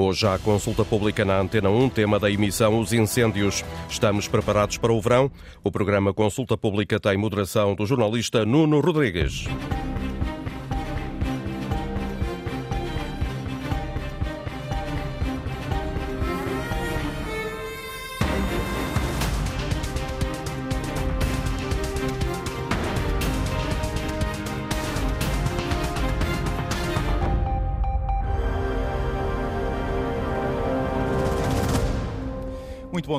Hoje há consulta pública na Antena 1, tema da emissão Os Incêndios. Estamos preparados para o verão? O programa Consulta Pública tem moderação do jornalista Nuno Rodrigues.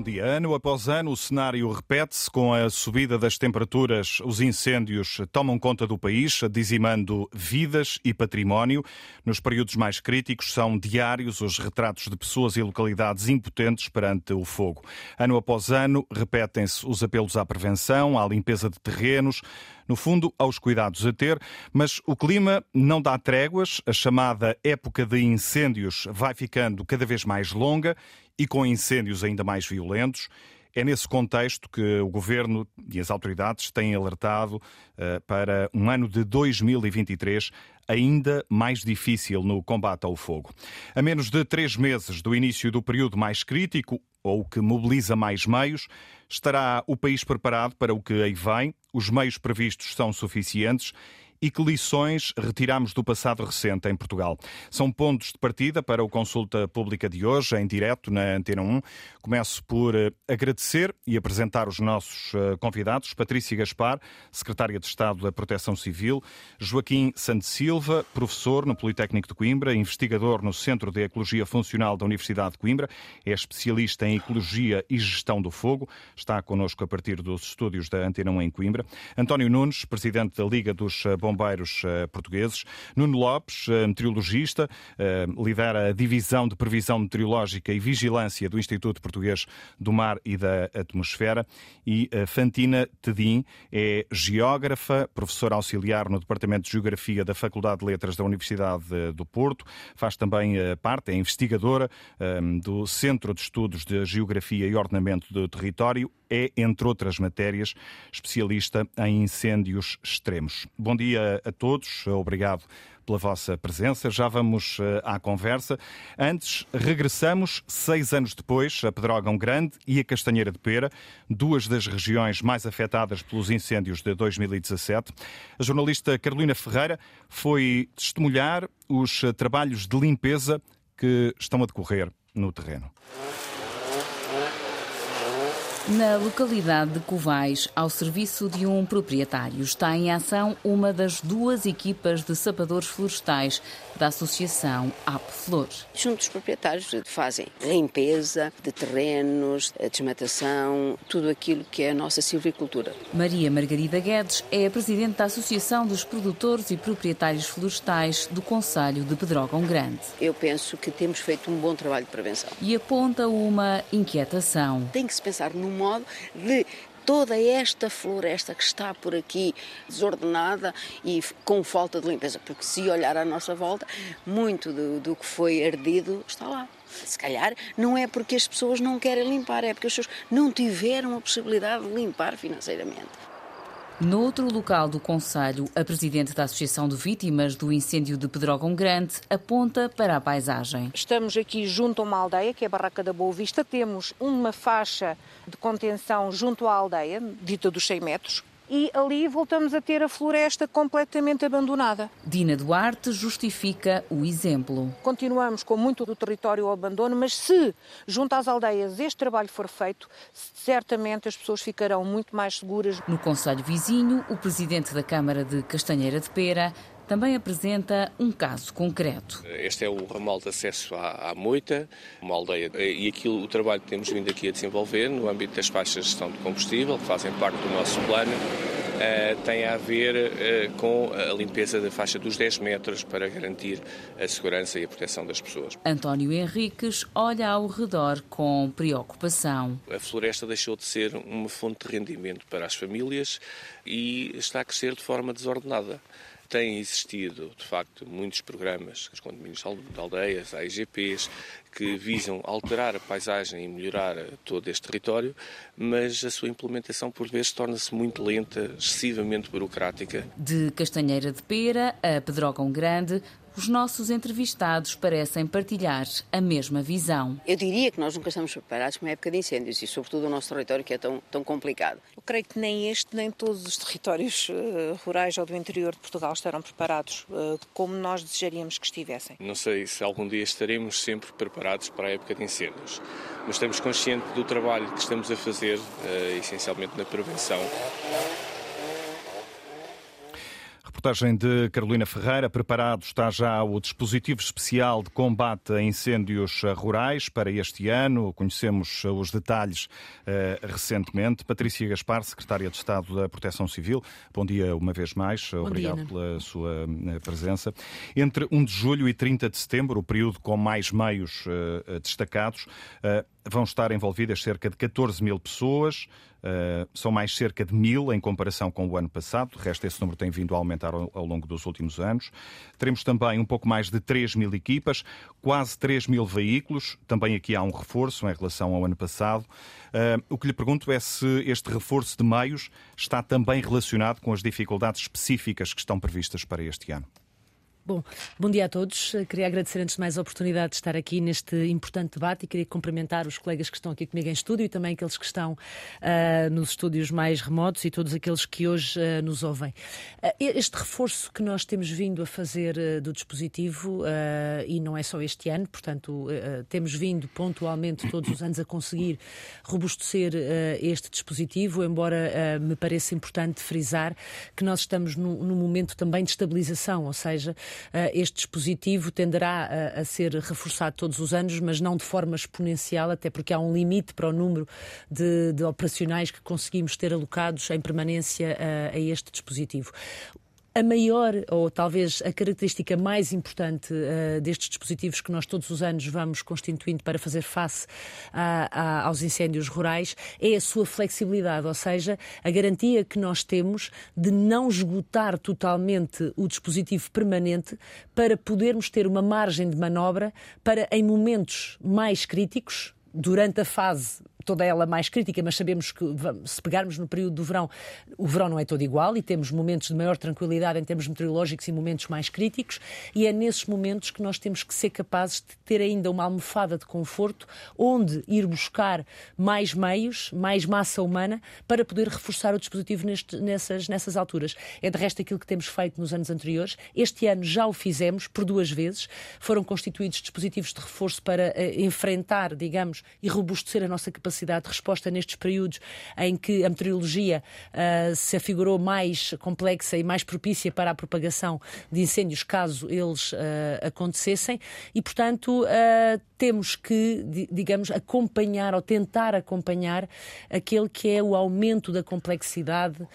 Dia. Ano após ano, o cenário repete-se com a subida das temperaturas. Os incêndios tomam conta do país, dizimando vidas e património. Nos períodos mais críticos, são diários os retratos de pessoas e localidades impotentes perante o fogo. Ano após ano, repetem-se os apelos à prevenção, à limpeza de terrenos, no fundo, aos cuidados a ter, mas o clima não dá tréguas, a chamada época de incêndios vai ficando cada vez mais longa e com incêndios ainda mais violentos. É nesse contexto que o Governo e as autoridades têm alertado uh, para um ano de 2023 ainda mais difícil no combate ao fogo. A menos de três meses do início do período mais crítico, ou que mobiliza mais meios, estará o país preparado para o que aí vem? Os meios previstos são suficientes? E que lições retiramos do passado recente em Portugal. São pontos de partida para o consulta pública de hoje, em direto na Antena 1. Começo por eh, agradecer e apresentar os nossos eh, convidados. Patrícia Gaspar, Secretária de Estado da Proteção Civil, Joaquim Santos Silva, professor no Politécnico de Coimbra, investigador no Centro de Ecologia Funcional da Universidade de Coimbra, é especialista em Ecologia e Gestão do Fogo, está connosco a partir dos estúdios da Antena 1 em Coimbra. António Nunes, Presidente da Liga dos Bombeiros bombeiros uh, portugueses. Nuno Lopes, uh, meteorologista, uh, lidera a Divisão de Previsão Meteorológica e Vigilância do Instituto Português do Mar e da Atmosfera. E Fantina Tedim é geógrafa, professora auxiliar no Departamento de Geografia da Faculdade de Letras da Universidade do Porto. Faz também parte, é investigadora do Centro de Estudos de Geografia e Ordenamento do Território é, entre outras matérias, especialista em incêndios extremos. Bom dia a todos, obrigado pela vossa presença. Já vamos eh, à conversa. Antes, regressamos seis anos depois a Pedrógão Grande e a Castanheira de Pera, duas das regiões mais afetadas pelos incêndios de 2017. A jornalista Carolina Ferreira foi testemunhar os eh, trabalhos de limpeza que estão a decorrer no terreno. Na localidade de Covais, ao serviço de um proprietário, está em ação uma das duas equipas de sapadores florestais da Associação Ape Flor. Junto dos proprietários fazem limpeza de terrenos, desmatação, tudo aquilo que é a nossa silvicultura. Maria Margarida Guedes é a presidente da Associação dos Produtores e Proprietários Florestais do Conselho de Pedrógão Grande. Eu penso que temos feito um bom trabalho de prevenção. E aponta uma inquietação. Tem que se pensar num modo de toda esta floresta que está por aqui desordenada e com falta de limpeza, porque se olhar à nossa volta, muito do, do que foi ardido está lá. Se calhar não é porque as pessoas não querem limpar, é porque as pessoas não tiveram a possibilidade de limpar financeiramente. Noutro local do Conselho, a presidente da Associação de Vítimas do Incêndio de Pedrógão Grande aponta para a paisagem. Estamos aqui junto a uma aldeia, que é a Barraca da Boa Vista. Temos uma faixa de contenção junto à aldeia, dita dos 100 metros, e ali voltamos a ter a floresta completamente abandonada. Dina Duarte justifica o exemplo. Continuamos com muito do território ao abandono, mas se junto às aldeias este trabalho for feito, certamente as pessoas ficarão muito mais seguras. No Conselho Vizinho, o presidente da Câmara de Castanheira de Pera também apresenta um caso concreto. Este é o ramal de acesso à, à Moita, uma aldeia, e aquilo, o trabalho que temos vindo aqui a desenvolver no âmbito das faixas de gestão de combustível, que fazem parte do nosso plano, Uh, tem a ver uh, com a limpeza da faixa dos 10 metros para garantir a segurança e a proteção das pessoas. António Henriques olha ao redor com preocupação. A floresta deixou de ser uma fonte de rendimento para as famílias e está a crescer de forma desordenada. Têm existido, de facto, muitos programas, os condomínios de aldeias, a IGPs, que visam alterar a paisagem e melhorar todo este território, mas a sua implementação, por vezes, torna-se muito lenta, excessivamente burocrática. De Castanheira de Pera a Pedrógão Grande, Os nossos entrevistados parecem partilhar a mesma visão. Eu diria que nós nunca estamos preparados para uma época de incêndios e, sobretudo, o nosso território que é tão, tão complicado. Eu creio que nem este, nem todos os territórios uh, rurais ou do interior de Portugal estarão preparados uh, como nós desejaríamos que estivessem. Não sei se algum dia estaremos sempre preparados para a época de incêndios, mas estamos conscientes do trabalho que estamos a fazer, uh, essencialmente na prevenção. Reportagem de Carolina Ferreira. Preparado está já o dispositivo especial de combate a incêndios rurais para este ano. Conhecemos os detalhes uh, recentemente. Patrícia Gaspar, Secretária de Estado da Proteção Civil. Bom dia uma vez mais. Bom Obrigado dia, pela sua eh, presença. Entre 1 de julho e 30 de setembro, o período com mais meios uh, destacados, uh, vão estar envolvidas cerca de 14 mil pessoas. Uh, são mais cerca de mil em comparação com o ano passado. De resto, esse número tem vindo a aumentar ao, ao, longo dos últimos anos. Teremos também um pouco mais de 3 mil equipas, quase 3 mil veículos. Também aqui há um reforço em relação ao ano passado. Uh, o que lhe pergunto é se este reforço de meios está também relacionado com as dificuldades específicas que estão previstas para este ano. Bom, bom dia a todos. Queria agradecer antes de mais a oportunidade de estar aqui neste importante debate e queria cumprimentar os colegas que estão aqui comigo em estúdio e também aqueles que estão uh, nos estúdios mais remotos e todos aqueles que hoje uh, nos ouvem. Uh, este reforço que nós temos vindo a fazer do dispositivo, e não é só este ano, portanto, temos vindo pontualmente todos os anos a conseguir robustecer este dispositivo, embora me pareça importante frisar que nós estamos num, momento também de estabilização, ou seja, este dispositivo tenderá a, a, ser reforçado todos os anos, mas não de forma exponencial, até porque há um limite para o número de, de operacionais que conseguimos ter alocados em permanência a, eh, a este dispositivo. A maior, ou talvez a característica mais importante uh, destes dispositivos que nós todos os anos vamos constituindo para fazer face a, a, aos incêndios rurais é a sua flexibilidade, ou seja, a garantia que nós temos de não esgotar totalmente o dispositivo permanente para podermos ter uma margem de manobra para, em momentos mais críticos, durante a fase toda ela mais crítica, mas sabemos que se pegarmos no período do verão, o verão não é todo igual e temos momentos de maior tranquilidade em termos meteorológicos e momentos mais críticos, e é nesses momentos que nós temos que ser capazes de ter ainda uma almofada de conforto onde ir buscar mais meios, mais massa humana para poder reforçar o dispositivo neste, nessas, nessas alturas. É de resto aquilo que temos feito nos anos anteriores. Este ano já o fizemos por duas vezes. Foram constituídos dispositivos de reforço para uh, enfrentar, digamos, e robustecer a nossa capacidade capacidade de resposta nestes períodos em que a meteorologia uh, se afigurou mais complexa e mais propícia para a propagação de incêndios, caso eles uh, acontecessem, e, portanto, uh, temos que, digamos, acompanhar ou tentar acompanhar aquele que é o aumento da complexidade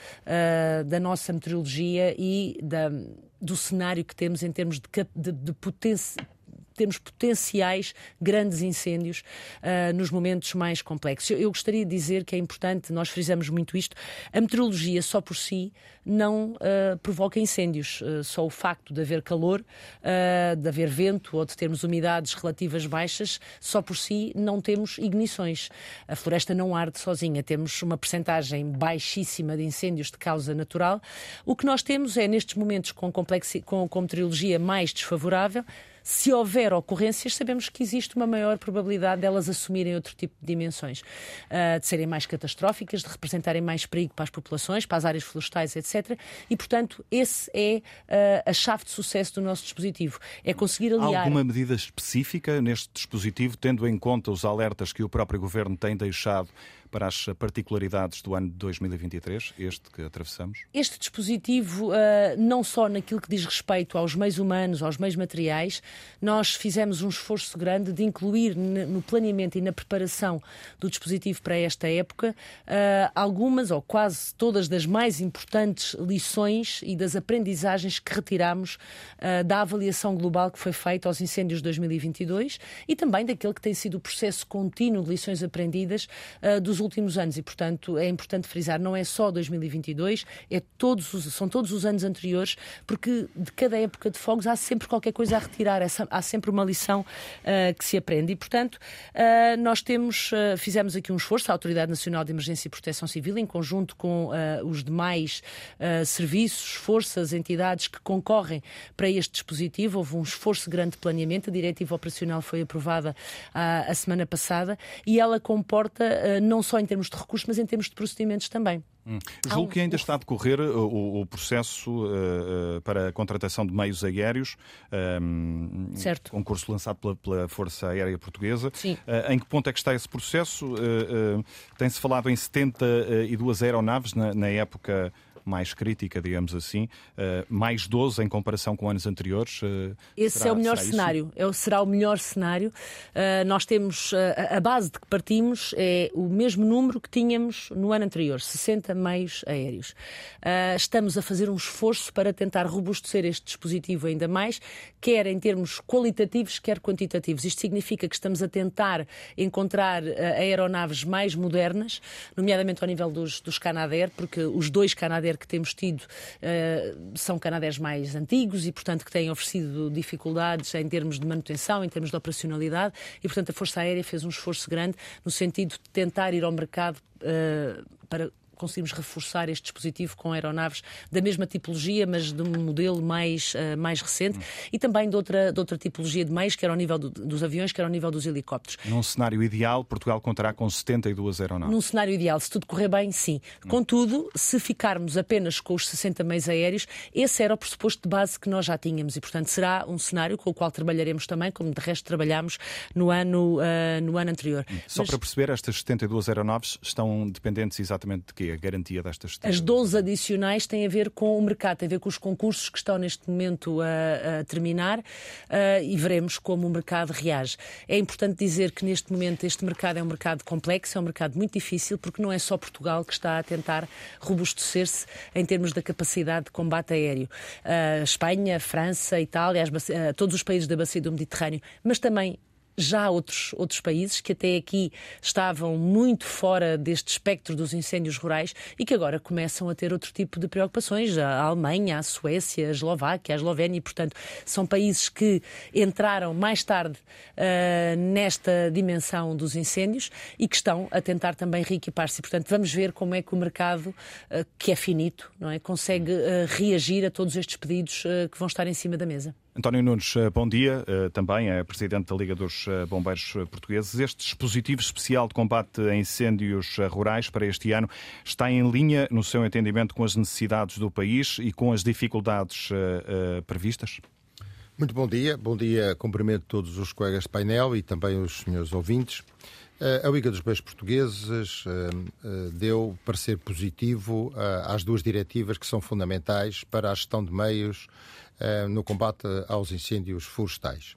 da nossa meteorologia e da, do cenário que temos em termos de, de, de temos potenciais grandes incêndios uh, nos momentos mais complexos. Eu, eu, gostaria de dizer que é importante, nós frisamos muito isto, a meteorologia só por si não uh, provoca incêndios. Uh, só o facto de haver calor, de haver vento ou de termos umidades relativas baixas, só por si não temos ignições. A floresta não arde sozinha, temos uma percentagem baixíssima de incêndios de causa natural. O que nós temos é, nestes momentos com, com, com meteorologia mais desfavorável, se houver ocorrências, sabemos que existe uma maior probabilidade delas assumirem outro tipo de dimensões, uh, de serem mais catastróficas, de representarem mais perigo para as populações, para as áreas florestais, etc. E, portanto, esse é uh, a chave de sucesso do nosso dispositivo. É conseguir aliar. Há alguma medida específica neste dispositivo, tendo em conta os alertas que o próprio Governo tem deixado para as particularidades do ano de 2023, este que atravessamos? Este dispositivo, uh, não só naquilo que diz respeito aos meios humanos, aos meios materiais, nós fizemos um esforço grande de incluir no planeamento e na preparação do dispositivo para esta época uh, algumas ou quase todas das mais importantes lições e das aprendizagens que retiramos uh, da avaliação global que foi feita aos incêndios de 2022 e também daquele que tem sido o processo contínuo de lições aprendidas dos últimos anos e, portanto, é importante frisar, não é só 2022, é todos os, são todos os anos anteriores, porque de cada época de fogos há sempre qualquer coisa a retirar, há sempre uma lição uh, que se aprende. E, portanto, nós temos, fizemos aqui um esforço, a Autoridade Nacional de Emergência e Proteção Civil, em conjunto com os demais serviços, forças, entidades que concorrem para este dispositivo. Houve um esforço grande de planeamento. A diretiva operacional foi aprovada a semana passada e ela comporta, não só em termos de recursos, mas em termos de procedimentos também. Hum. Julgo que ainda está a decorrer uh, o, o processo uh, uh, para a contratação de meios aéreos, um, certo. concurso lançado pela, pela, Força Aérea Portuguesa. Sim. Uh, em que ponto é que está esse processo? Uh, uh, Tem-se falado em 72 aeronaves na, na época mais crítica, digamos assim, uh, mais 12 em comparação com anos anteriores. Uh, Esse será, é o melhor cenário, é, será o melhor cenário. Uh, nós temos, a base de que partimos é o mesmo número que tínhamos no ano anterior, 60 meios aéreos. estamos a fazer um esforço para tentar robustecer este dispositivo ainda mais, quer em termos qualitativos, quer quantitativos. Isto significa que estamos a tentar encontrar aeronaves mais modernas, nomeadamente ao nível dos, dos Canadair, porque os dois Canadair que temos tido uh, são canadés mais antigos e, portanto, que têm oferecido dificuldades em termos de manutenção, em termos de operacionalidade, e, portanto, a Força Aérea fez um esforço grande no sentido de tentar ir ao mercado uh, para conseguimos reforçar este dispositivo com aeronaves da mesma tipologia, mas de um modelo mais, uh, mais recente e também de outra, de outra tipologia de meios, quer ao nível do, dos aviões, quer ao nível dos helicópteros. Num cenário ideal, Portugal contará com 72 aeronaves? Num cenário ideal, se tudo correr bem, sim. Contudo, se ficarmos apenas com os 60 meios aéreos, esse era o pressuposto de base que nós já tínhamos e, portanto, será um cenário com o qual trabalharemos também, como de resto trabalhámos no ano, uh, no ano anterior. Só Mas... para perceber, estas 72 aeronaves estão dependentes exatamente de quê? A garantia destas As 12 adicionais têm a ver com o mercado, têm a ver com os concursos que estão neste momento a, a terminar uh, e veremos como o mercado reage. É importante dizer que neste momento este mercado é um mercado complexo, é um mercado muito difícil, porque não é só Portugal que está a tentar robustecer-se em termos da capacidade de combate aéreo. Uh, Espanha, França, Itália, uh, todos os países da bacia do Mediterrâneo, mas também já outros, outros países que até aqui estavam muito fora deste espectro dos incêndios rurais e que agora começam a ter outro tipo de preocupações. A Alemanha, a Suécia, a Eslováquia, a Eslovénia, e, portanto, são países que entraram mais tarde uh, nesta dimensão dos incêndios e que estão a tentar também reequipar-se. Portanto, vamos ver como é que o mercado, uh, que é finito, não é, consegue uh, reagir a todos estes pedidos que vão estar em cima da mesa. António Nunes, eh, bom dia. Eh, também é presidente da Liga dos eh, Bombeiros Portugueses. Este dispositivo especial de combate a incêndios rurais para este ano está em linha, no seu entendimento, com as necessidades do país e com as dificuldades previstas? Muito bom dia. Bom dia. Cumprimento todos os colegas de painel e também os senhores ouvintes. A Liga dos Bombeiros Portugueses deu parecer positivo às duas diretivas que são fundamentais para a gestão de meios no combate aos incêndios florestais.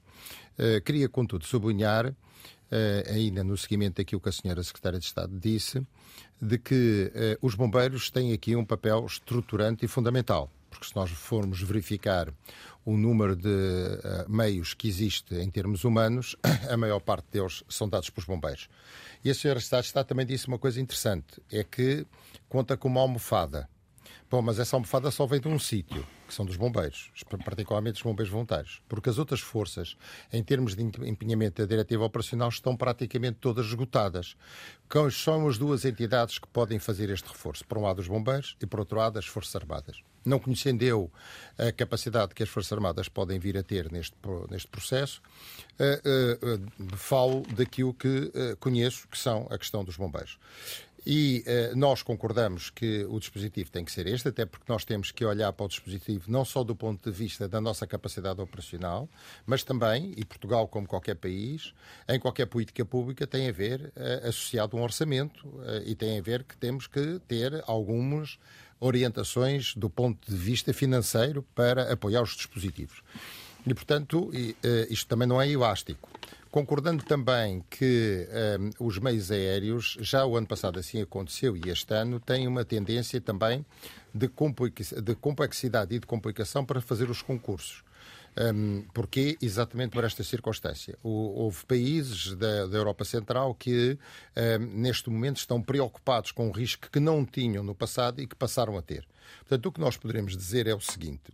Eh, queria, contudo, sublinhar, eh, ainda no seguimento daquilo que a senhora Secretária de Estado disse, de que os bombeiros têm aqui um papel estruturante e fundamental porque se nós formos verificar o número de uh, meios que existe em termos humanos, a maior parte deles são dados pelos bombeiros. E a senhora Estado Estado também disse uma coisa interessante, é que conta com uma almofada. Bom, mas essa almofada só vem de um sítio, que são dos bombeiros, particularmente os bombeiros voluntários, porque as outras forças, em termos de empenhamento da diretiva operacional, estão praticamente todas esgotadas. São as duas entidades que podem fazer este reforço? Por um lado, os bombeiros e, por outro lado, as Forças Armadas. Não conhecendo eu a capacidade que as Forças Armadas podem vir a ter neste, neste processo, uh, uh, uh, falo daquilo que conheço, que são a questão dos bombeiros. E uh, nós concordamos que o dispositivo tem que ser este, até porque nós temos que olhar para o dispositivo não só do ponto de vista da nossa capacidade operacional, mas também, e Portugal, como qualquer país, em qualquer política pública, tem a ver uh, associado um orçamento uh, e tem a ver que temos que ter algumas orientações do ponto de vista financeiro para apoiar os dispositivos. E, portanto, isto também não é elástico. Concordando também que um, os meios aéreos, já o ano passado assim aconteceu e este ano, têm uma tendência também de complexidade e de complicação para fazer os concursos. Um, porque exatamente por esta circunstância. Houve países da, da, Europa Central que um, neste momento estão preocupados com um risco que não tinham no passado e que passaram a ter. Portanto, o que nós poderemos dizer é o seguinte: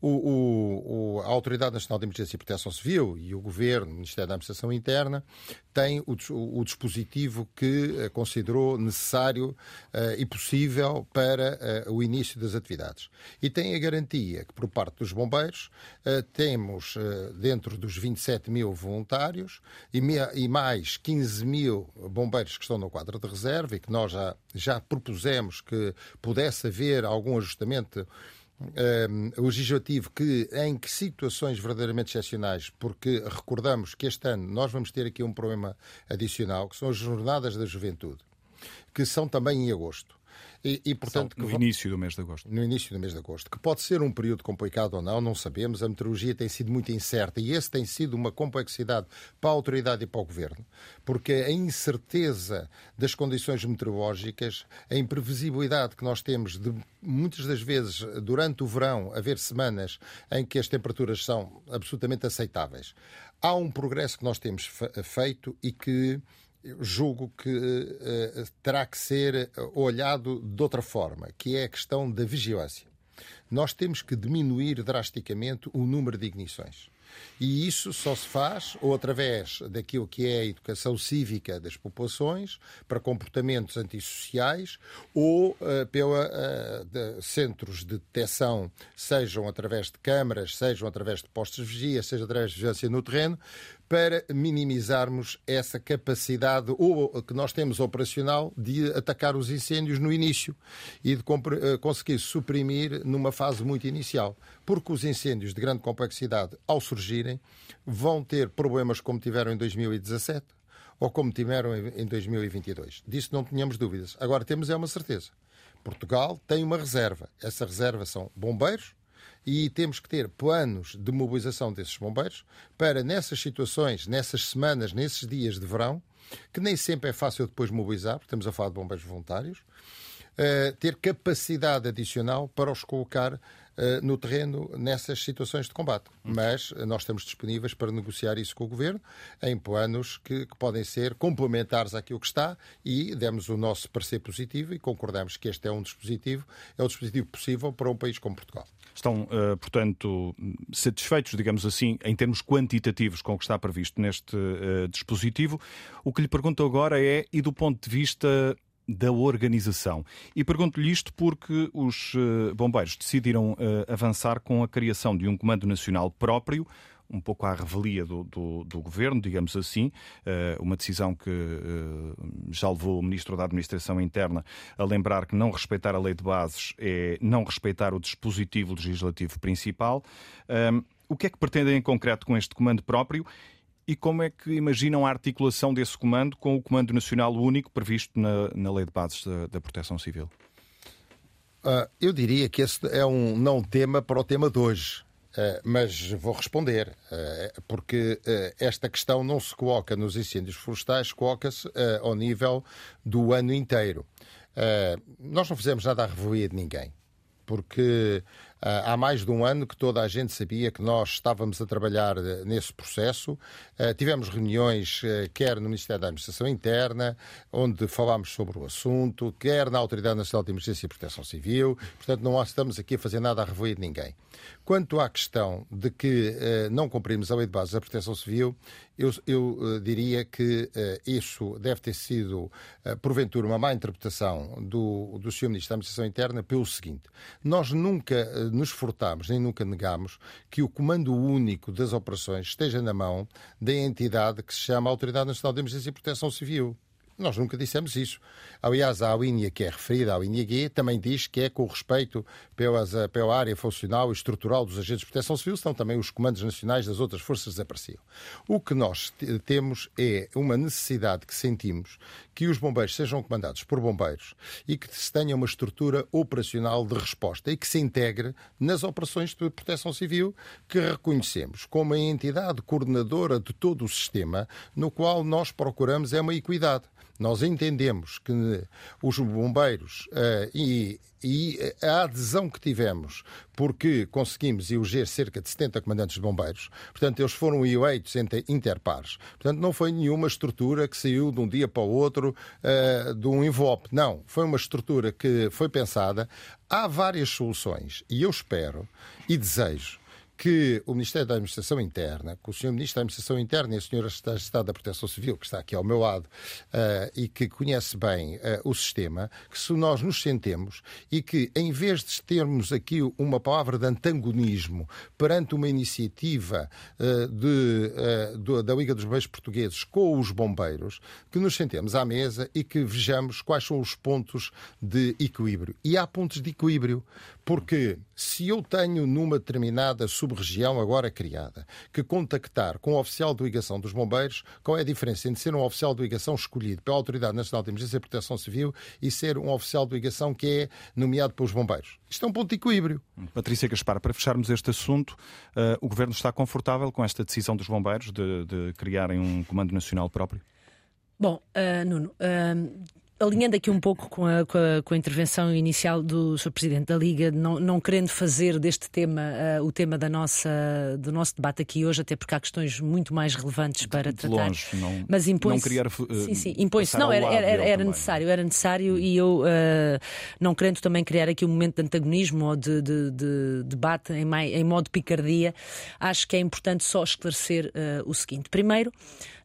o, o, o, a Autoridade Nacional de Emergência e Proteção Civil e o Governo, o Ministério da Administração Interna, têm o, o dispositivo que uh, considerou necessário uh, e possível para uh, o início das atividades. E tem a garantia que, por parte dos bombeiros, temos dentro dos 27 mil voluntários e, me, e, mais 15 mil bombeiros que estão no quadro de reserva e que nós já, já propusemos que pudesse haver algum ajustamento um, legislativo que, em que situações verdadeiramente excepcionais, porque recordamos que este ano nós vamos ter aqui um problema adicional, que são as Jornadas da Juventude, que são também em agosto. E, e portanto, no que... início do mês de agosto. No início do mês de agosto. Que pode ser um período complicado ou não, não sabemos. A meteorologia tem sido muito incerta e esse tem sido uma complexidade para a autoridade e para o governo, porque a incerteza das condições meteorológicas, a imprevisibilidade que nós temos de muitas das vezes durante o verão haver semanas em que as temperaturas são absolutamente aceitáveis. Há um progresso que nós temos feito e que julgo que uh, terá que ser olhado de outra forma, que é a questão da vigilância. Nós temos que diminuir drasticamente o número de ignições. E isso só se faz ou através daquilo que é a educação cívica das populações para comportamentos antissociais ou uh, pela uh, de centros de detecção, sejam através de câmaras, sejam através de postos de vigia, seja através de vigilância no terreno, para minimizarmos essa capacidade ou que nós temos operacional de atacar os incêndios no início e de eh, conseguir suprimir numa fase muito inicial. Porque os incêndios de grande complexidade, ao surgirem, vão ter problemas como tiveram em 2017 ou como tiveram em 2022. Disso não tínhamos dúvidas. Agora temos é uma certeza. Portugal tem uma reserva. Essa reserva são bombeiros, e temos que ter planos de mobilização desses bombeiros para, nessas situações, nessas semanas, nesses dias de verão, que nem sempre é fácil depois mobilizar, porque estamos a falar de bombeiros voluntários, uh, ter capacidade adicional para os colocar eh, no terreno nessas situações de combate. Mas eh, nós estamos disponíveis para negociar isso com o Governo em planos que, que, podem ser complementares àquilo que está e demos o nosso parecer positivo e concordamos que este é um dispositivo, é o dispositivo possível para um país como Portugal. Estão, portanto, satisfeitos, digamos assim, em termos quantitativos com o que está previsto neste dispositivo. O que lhe pergunto agora é, e do ponto de vista da organização. E pergunto-lhe isto porque os uh, bombeiros decidiram avançar com a criação de um Comando Nacional próprio, um pouco à revelia do, do, do governo, digamos assim, uma decisão que já levou o Ministro da Administração Interna a lembrar que não respeitar a lei de bases é não respeitar o dispositivo legislativo principal. O que é que pretendem em concreto com este comando próprio? E como é que imaginam a articulação desse comando com o Comando Nacional Único previsto na, na Lei de Bases da, da Proteção Civil? Uh, eu diria que esse é um não tema para o tema de hoje. Uh, mas vou responder, uh, porque uh, esta questão não se coloca nos incêndios florestais, coloca-se ao nível do ano inteiro. nós não fizemos nada à revelia de ninguém, porque há mais de um ano que toda a gente sabia que nós estávamos a trabalhar nesse processo. Tivemos reuniões, quer no Ministério da Administração Interna, onde falámos sobre o assunto, quer na Autoridade Nacional de Emergência e Proteção Civil. Portanto, não estamos aqui a fazer nada à revelia de ninguém. Quanto à questão de que uh, não cumprimos a lei de base da proteção civil, eu, eu uh, diria que uh, isso deve ter sido, porventura, uma má interpretação do, do Sr. Ministro da Administração Interna pelo seguinte: nós nunca nos furtamos, nem nunca negamos que o comando único das operações esteja na mão da entidade que se chama Autoridade Nacional de Emergência e Proteção Civil. Nós nunca dissemos isso. Aliás, a linha que é referida, a linha G, também diz que é com respeito pelas, eh, pela área funcional e estrutural dos agentes de proteção civil, estão também os comandos nacionais das outras forças desapareciam. O que nós temos é uma necessidade que sentimos que os bombeiros sejam comandados por bombeiros e que se tenha uma estrutura operacional de resposta e que se integre nas operações de proteção civil que reconhecemos como a entidade coordenadora de todo o sistema, no qual nós procuramos é uma equidade. Nós entendemos que os bombeiros uh, e, e, a adesão que tivemos, porque conseguimos eleger cerca de 70 comandantes de bombeiros, portanto, eles foram eleitos entre interpares. Portanto, não foi nenhuma estrutura que saiu de um dia para o outro uh, de um envelope. Não, foi uma estrutura que foi pensada. Há várias soluções e eu espero e desejo que o Ministério da Administração Interna, que o Sr. Ministro da Administração Interna e a Sra. Estado da Proteção Civil, que está aqui ao meu lado uh, e que conhece bem uh, o sistema, que se nós nos sentemos e que, em vez de termos aqui uma palavra de antagonismo perante uma iniciativa uh, de, do, da Liga dos Bombeiros Portugueses com os bombeiros, que nos sentemos à mesa e que vejamos quais são os pontos de equilíbrio. E há pontos de equilíbrio, porque se eu tenho numa determinada sub-região agora criada que contactar com o oficial de ligação dos bombeiros, qual é a diferença entre ser um oficial de ligação escolhido pela Autoridade Nacional de Emergência e Proteção Civil e ser um oficial de ligação que é nomeado pelos bombeiros? Isto é um ponto de equilíbrio. Patrícia Gaspar, para fecharmos este assunto, uh, o Governo está confortável com esta decisão dos bombeiros de, de criarem um comando nacional próprio? Bom, uh, Nuno, uh, alinhando aqui um pouco com a, com a, com a intervenção inicial do Sr. Presidente da Liga, não, não querendo fazer deste tema uh, o tema da nossa, do nosso debate aqui hoje, até porque há questões muito mais relevantes para de tratar. Longe, não, mas impõe não criar, uh, sim, sim, impõe-se. Não, era, era, era necessário, era necessário e eu, uh, não querendo também criar aqui um momento de antagonismo ou de, de, de debate em, em modo picardia, acho que é importante só esclarecer o seguinte. Primeiro,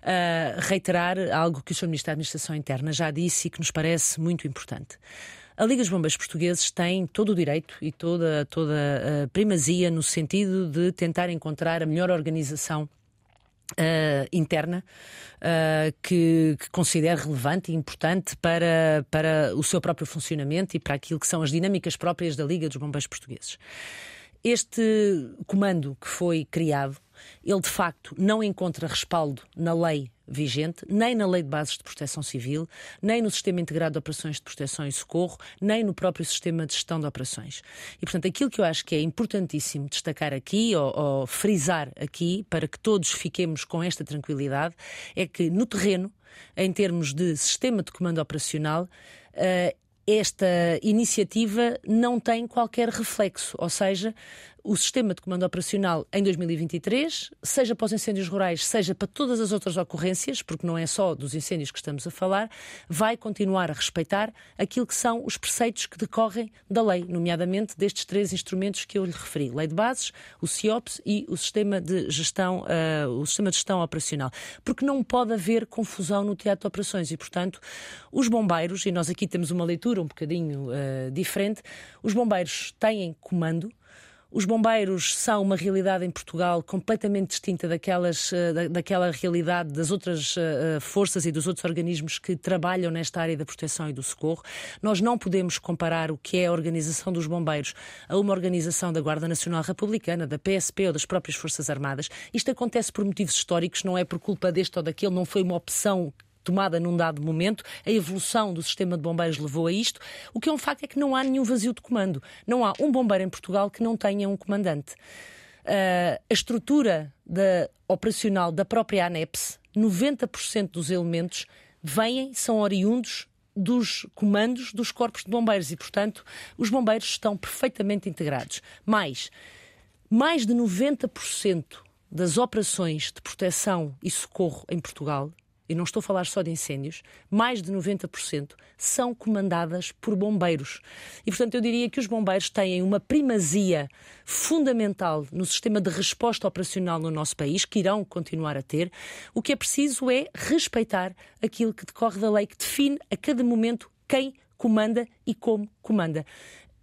uh, reiterar algo que o Sr. Ministro da Administração Interna já disse e que nos parece muito importante. A Liga dos Bombeiros Portugueses tem todo o direito e toda, toda a primazia no sentido de tentar encontrar a melhor organização Uh, interna uh, que, que considere relevante e importante para, para o seu próprio funcionamento e para aquilo que são as dinâmicas próprias da Liga dos Bombeiros Portugueses. Este comando que foi criado ele de facto não encontra respaldo na lei vigente, nem na Lei de Bases de Proteção Civil, nem no Sistema Integrado de Operações de Proteção e Socorro, nem no próprio Sistema de Gestão de Operações. E, portanto, aquilo que eu acho que é importantíssimo destacar aqui, ou, ou frisar aqui, para que todos fiquemos com esta tranquilidade, é que no terreno, em termos de sistema de comando operacional, uh, esta iniciativa não tem qualquer reflexo, ou seja, o sistema de comando operacional em 2023, seja para os incêndios rurais, seja para todas as outras ocorrências, porque não é só dos incêndios que estamos a falar, vai continuar a respeitar aquilo que são os preceitos que decorrem da lei, nomeadamente destes três instrumentos que eu lhe referi: Lei de Bases, o CIOPS e o Sistema de Gestão, uh, o sistema de gestão operacional. Porque não pode haver confusão no teatro de operações e, portanto, os bombeiros, e nós aqui temos uma leitura um bocadinho uh, diferente, os bombeiros têm comando. Os bombeiros são uma realidade em Portugal completamente distinta daquelas, eh, da, daquela realidade das outras uh, forças e dos outros organismos que trabalham nesta área da proteção e do socorro. Nós não podemos comparar o que é a organização dos bombeiros a uma organização da Guarda Nacional Republicana, da PSP ou das próprias Forças Armadas. Isto acontece por motivos históricos, não é por culpa deste ou daquele, não foi uma opção tomada num dado momento, a evolução do sistema de bombeiros levou a isto. O que é um facto é que não há nenhum vazio de comando. Não há um bombeiro em Portugal que não tenha um comandante. Uh, a estrutura da, operacional da própria ANEPS, 90% dos elementos vêm, são oriundos dos comandos dos corpos de bombeiros e, portanto, os bombeiros estão perfeitamente integrados. Mais, mais de 90% das operações de proteção e socorro em Portugal e não estou a falar só de incêndios, mais de 90% são comandadas por bombeiros. E, portanto, eu diria que os bombeiros têm uma primazia fundamental no sistema de resposta operacional no nosso país, que irão continuar a ter. O que é preciso é respeitar aquilo que decorre da lei, que define a cada momento quem comanda e como comanda.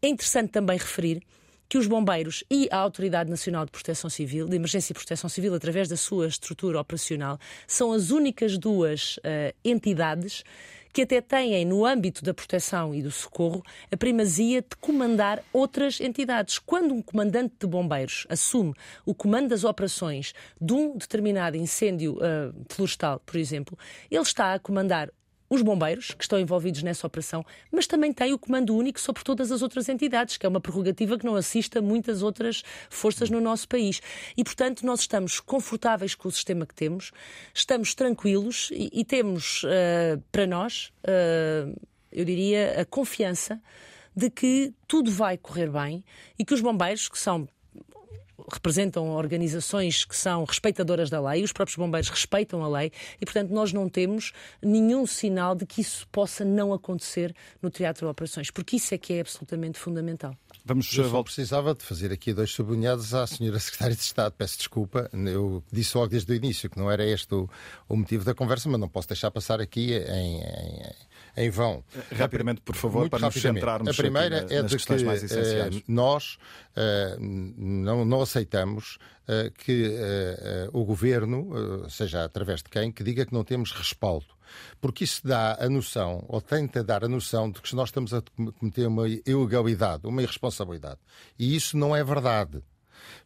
É interessante também referir que os bombeiros e a Autoridade Nacional de Proteção Civil, de Emergência e Proteção Civil, através da sua estrutura operacional, são as únicas duas uh, entidades que até têm, no âmbito da proteção e do socorro, a primazia de comandar outras entidades. Quando um comandante de bombeiros assume o comando das operações de um determinado incêndio uh, florestal, por exemplo, ele está a comandar os bombeiros, que estão envolvidos nessa operação, mas também tem o comando único sobre todas as outras entidades, que é uma prerrogativa que não assiste a muitas outras forças no nosso país. E, portanto, nós estamos confortáveis com o sistema que temos, estamos tranquilos e, e temos uh, para nós, uh, eu diria, a confiança de que tudo vai correr bem e que os bombeiros, que são representam organizações que são respeitadoras da lei, os próprios bombeiros respeitam a lei e, portanto, nós não temos nenhum sinal de que isso possa não acontecer no teatro de operações, porque isso é que é absolutamente fundamental. Vamos eu só precisava de fazer aqui dois sublinhados à senhora Secretária de Estado. Peço desculpa, eu disse logo desde o início que não era este o, o motivo da conversa, mas não posso deixar passar aqui em, em, em vão. Rapidamente, por favor, Muito para nos centrarmos A primeira é de que mais essenciais. Uh, nós uh, não, não aceitamos uh, que o governo, seja através de quem, que diga que não temos respaldo porque isso dá a noção, ou tenta dar a noção, de que nós estamos a cometer uma ilegalidade, uma irresponsabilidade. E isso não é verdade.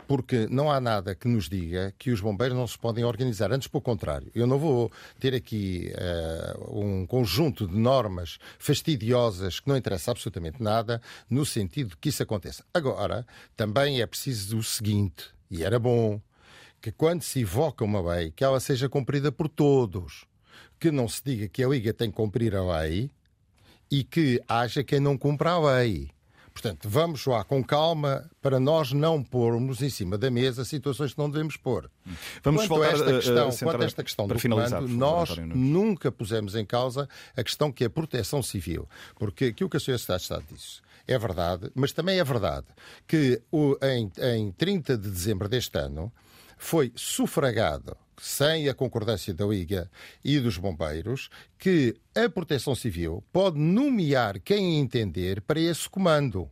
Porque não há nada que nos diga que os bombeiros não se podem organizar. Antes, pelo contrário, eu não vou ter aqui uh, um conjunto de normas fastidiosas que não interessa absolutamente nada, no sentido de que isso aconteça. Agora, também é preciso o seguinte, e era bom, que quando se evoca uma lei, que ela seja cumprida por todos que não se diga que a Liga tem que cumprir a lei e que haja quem não cumpra a lei. Portanto, vamos lá com calma para nós não pormos em cima da mesa situações que não devemos pôr. Vamos quanto voltar a esta questão, a a esta questão do comando, nós nunca pusemos em causa a questão que é a proteção civil. Porque aquilo que a. Estado de Estado disse é verdade, mas também é verdade que em, em 30 de dezembro deste ano foi sufragado sem a concordância da Liga e dos bombeiros, que a Proteção Civil pode nomear quem entender para esse comando.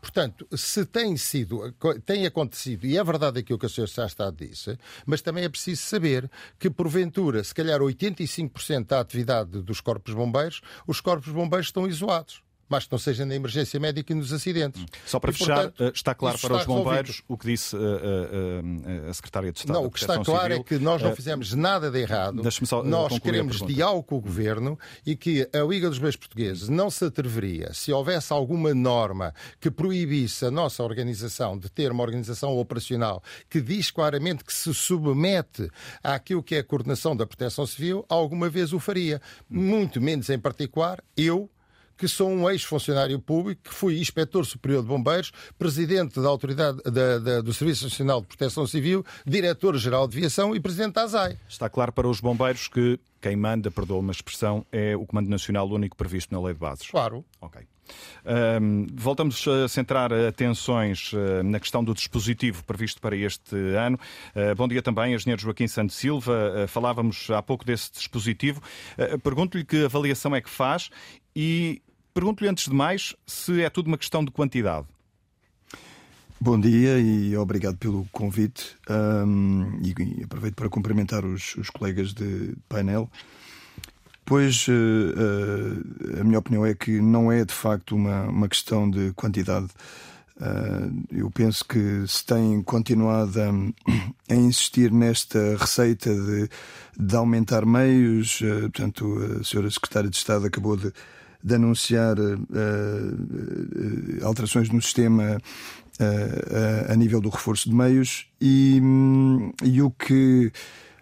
Portanto, se tem sido, tem acontecido, e é verdade aquilo que o Sr. Está disse, mas também é preciso saber que, porventura, se calhar 85% da atividade dos corpos bombeiros, os corpos bombeiros estão isolados mas que não seja na emergência médica e nos acidentes. Só para e, fechar, portanto, eh, está claro para está os bombeiros resolvido. o que disse uh, uh, a Secretária de Estado. Não, o que está claro Civil. é que nós não fizemos nada de errado. Só, nós queremos diálogo com o Governo e que a Liga dos Beis Portugueses não se atreveria, se houvesse alguma norma que proibisse a nossa organização de ter uma organização operacional que diz claramente que se submete àquilo que é a coordenação da Proteção Civil, alguma vez o faria. Muito menos em particular, eu, que sou um ex-funcionário público, que fui inspetor superior de bombeiros, presidente da autoridade da, da, do Serviço Nacional de Proteção Civil, diretor-geral de aviação e presidente da ASAI. Está claro para os bombeiros que quem manda, perdoa uma expressão, é o Comando Nacional único previsto na Lei de Bases. Claro. Ok. Um, voltamos a centrar atenções uh, na questão do dispositivo previsto para este ano. Uh, bom dia também, engenheiro Joaquim Santos Silva. Uh, falávamos há pouco desse dispositivo. Pergunto-lhe que avaliação é que faz e pergunto-lhe antes de mais se é tudo uma questão de quantidade. Bom dia e obrigado pelo convite. Um, e, aproveito para cumprimentar os, os colegas de painel. Pois uh, uh, a minha opinião é que não é de facto uma, uma questão de quantidade. Uh, eu penso que se tem continuado a, a insistir nesta receita de, de aumentar meios, portanto, a senhora Secretária de Estado acabou de de anunciar uh, uh, alterações no sistema uh, a nível do reforço de meios e, um, e o que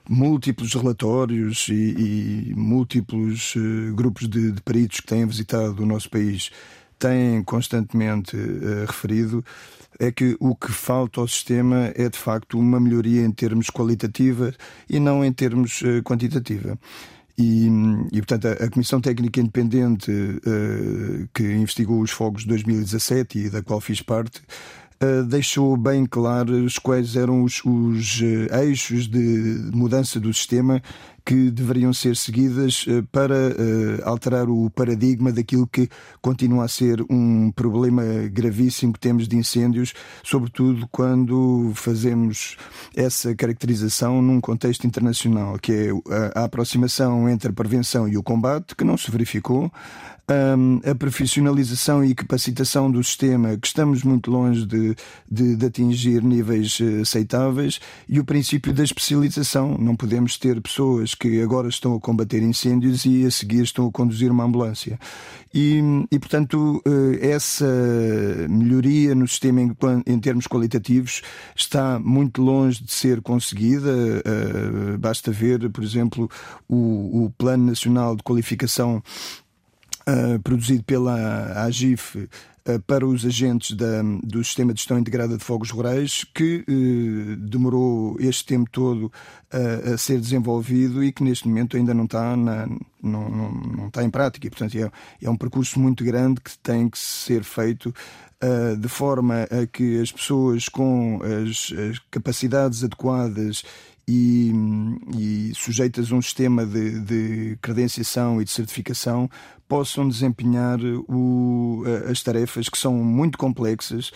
múltiplos relatórios e, e múltiplos grupos de, de, peritos que têm visitado o nosso país têm constantemente referido é que o que falta ao sistema é de facto uma melhoria em termos qualitativa e não em termos quantitativa. E, e, portanto, a, a, Comissão Técnica Independente uh, que investigou os fogos de 2017 e da qual fiz parte deixou bem claros quais eram os, os uh, eixos de mudança do sistema que deveriam ser seguidas eh, para eh, alterar o paradigma daquilo que continua a ser um problema gravíssimo que temos de incêndios, sobretudo quando fazemos essa caracterização num contexto internacional, que é a aproximação entre a prevenção e o combate, que não se verificou um, a profissionalização e capacitação do sistema, que estamos muito longe de, de, de, atingir níveis eh, aceitáveis, e o princípio da especialização. Não podemos ter pessoas que agora estão a combater incêndios e a seguir estão a conduzir uma ambulância. E, e portanto, essa melhoria no sistema em, em termos qualitativos está muito longe de ser conseguida. Basta ver, por exemplo, o, o Plano Nacional de Qualificação Uh, produzido pela AGIF uh, para os agentes da, do Sistema de Gestão Integrada de Fogos Rurais, que uh, demorou este tempo todo a ser desenvolvido e que neste momento ainda não está, na, não, não, não, está em prática. E, portanto, é, é, um percurso muito grande que tem que ser feito de forma a que as pessoas com as, as capacidades adequadas e, e, sujeitas a um sistema de, de, credenciação e de certificação possam desempenhar o, as tarefas que são muito complexas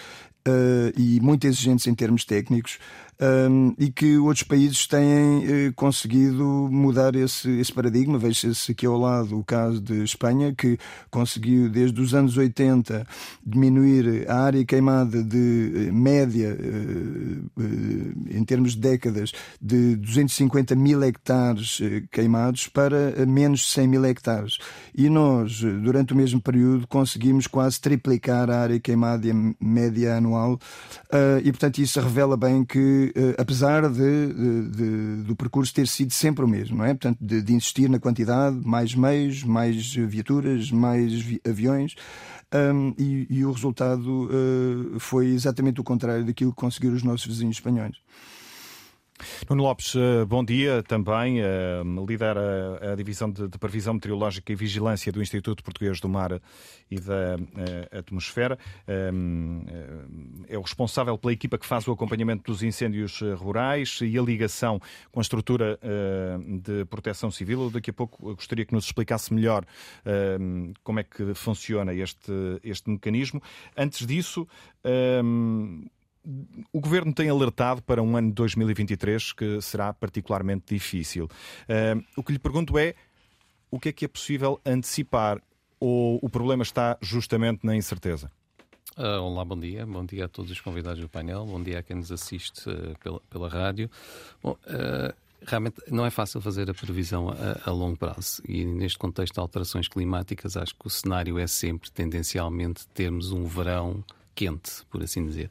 uh, e muito exigentes em termos técnicos, um, e que outros países têm uh, conseguido mudar esse, esse paradigma. Veja-se aqui ao lado o caso de Espanha, que conseguiu desde os anos 80 diminuir a área queimada de uh, média, uh, em termos de décadas, de 250 mil hectares queimados para menos de 100 mil hectares. E nós, durante o mesmo período, conseguimos quase triplicar a área queimada média anual. e, portanto, isso revela bem que uh, apesar de, de, do percurso ter sido sempre o mesmo, não é? Portanto, de, de insistir na quantidade, mais meios, mais viaturas, mais vi aviões. Um, e, e, o resultado uh, foi exatamente o contrário daquilo que conseguiram os nossos vizinhos espanhóis. Nuno Lopes, eh, bom dia também. Eh, lidera a divisão de previsão meteorológica e vigilância do Instituto Português do Mar e da eh, Atmosfera. É o responsável pela equipa que faz o acompanhamento dos incêndios rurais e a ligação com a estrutura de proteção civil. Daqui a pouco gostaria que nos explicasse melhor como é que funciona este, este mecanismo. Antes disso, o governo tem alertado para um ano de 2023 que será particularmente difícil. Uh, o que lhe pergunto é o que é que é possível antecipar ou o problema está justamente na incerteza? Uh, olá, bom dia. Bom dia a todos os convidados do painel. Bom dia a quem nos assiste uh, pela, pela rádio. Bom, realmente não é fácil fazer a previsão a, a, longo prazo. E neste contexto de alterações climáticas, acho que o cenário é sempre tendencialmente termos um verão quente, por assim dizer.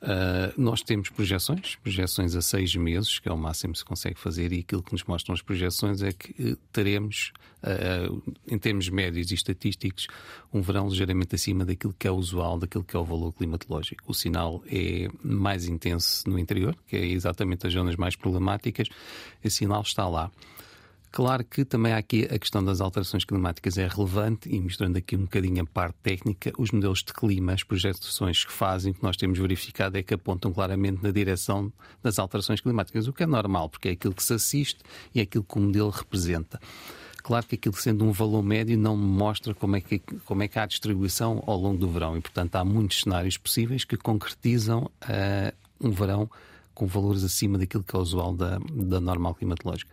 Uh, nós temos projeções, projeções a seis meses, que é o máximo que se consegue fazer, e aquilo que nos mostram as projeções é que uh, teremos, uh, em termos médios e estatísticos, um verão ligeiramente acima daquilo que é usual, daquilo que é o valor climatológico. O sinal é mais intenso no interior, que é exatamente as zonas mais problemáticas, esse sinal está lá. Claro que também há aqui a questão das alterações climáticas é relevante e mostrando aqui um bocadinho a parte técnica, os modelos de clima, as projeções que fazem, que nós temos verificado é que apontam claramente na direção das alterações climáticas, o que é normal, porque é aquilo que se assiste e é aquilo que o modelo representa. Claro que aquilo sendo um valor médio não mostra como é, que, como é que há a distribuição ao longo do verão e, portanto, há muitos cenários possíveis que concretizam uh, um verão com valores acima daquilo que é usual da, da normal climatológica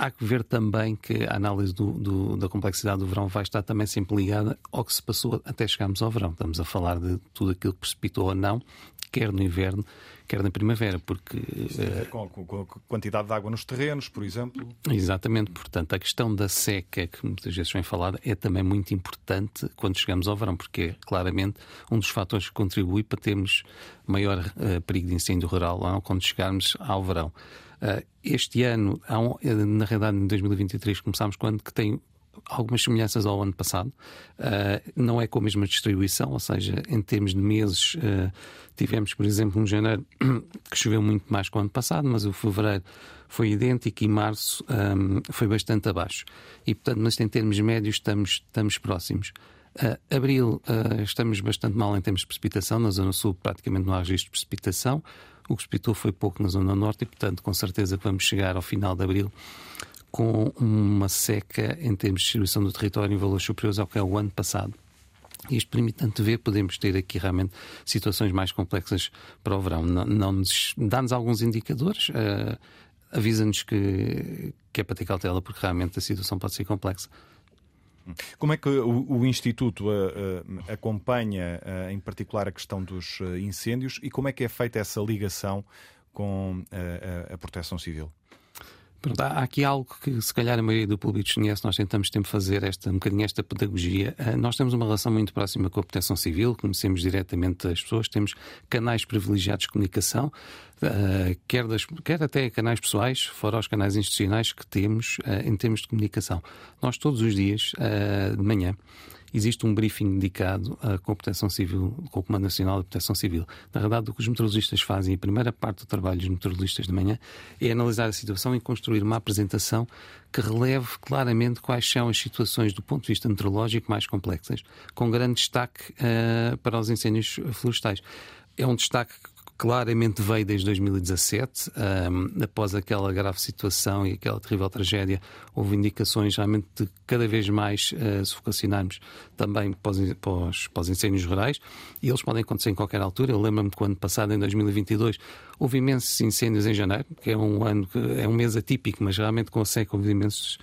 há que ver também que a análise do, do, da complexidade do verão vai estar também sempre ligada ao que se passou até chegarmos ao verão. Estamos a falar de tudo aquilo que precipitou ou não, quer no inverno, quer na primavera, porque... Uh, com, com, a quantidade de água nos terrenos, por exemplo. Exatamente, portanto, a questão da seca, que muitas vezes vem falada, é também muito importante quando chegamos ao verão, porque é claramente um dos fatores que contribui para termos maior uh, perigo de incêndio rural quando chegarmos ao verão. Uh, este ano, eh, na realidade, em 2023, começámos quando que tem algumas semelhanças ao ano passado. Uh, não é com a mesma distribuição, ou seja, em termos de meses, uh, tivemos, por exemplo, um janeiro que choveu muito mais que o ano passado, mas o fevereiro foi idêntico e março um, foi bastante abaixo. E, portanto, mas em termos médios estamos, estamos próximos. Uh, abril, estamos bastante mal em termos de precipitação. Na Zona Sul, praticamente não há registro de precipitação. O que precipitou foi pouco na Zona Norte e, portanto, com certeza que vamos chegar ao final de abril com uma seca em termos de distribuição do território em valores superiores ao que é o ano passado. Isto permite ver, podemos ter aqui realmente situações mais complexas para o verão. Não, não dá-nos alguns indicadores, uh, avisa-nos que, que é para ter cautela, porque realmente a situação pode ser complexa. Como é que o, o Instituto uh, uh, acompanha, uh, em particular, a questão dos incêndios e como é que é feita essa ligação com a proteção civil? Pronto, há aqui algo que se calhar a maioria do público desconhece, nós tentamos sempre fazer esta, um bocadinho esta pedagogia. Uh, nós temos uma relação muito próxima com a proteção civil, conhecemos diretamente as pessoas, temos canais privilegiados de comunicação, uh, quer, das, quer até canais pessoais, fora os canais institucionais que temos uh, em termos de comunicação. Nós todos os dias, de manhã, existe um briefing dedicado à Proteção Civil, com o Comando Nacional de Proteção Civil. Na verdade, o que os meteorologistas fazem, a primeira parte do trabalho dos meteorologistas de manhã, é analisar a situação e construir uma apresentação que releve claramente quais são as situações do ponto de vista meteorológico mais complexas, com grande destaque uh, para os incêndios florestais. É um destaque claramente veio desde 2017, um, após aquela grave situação e aquela terrível tragédia, houve indicações realmente de cada vez mais uh, se focacionarmos também para os, para, os, incêndios rurais, e eles podem acontecer em qualquer altura. Eu lembro-me que o ano passado, em 2022, houve imensos incêndios em janeiro, que é um ano, é um mês atípico, mas realmente seca houve imensos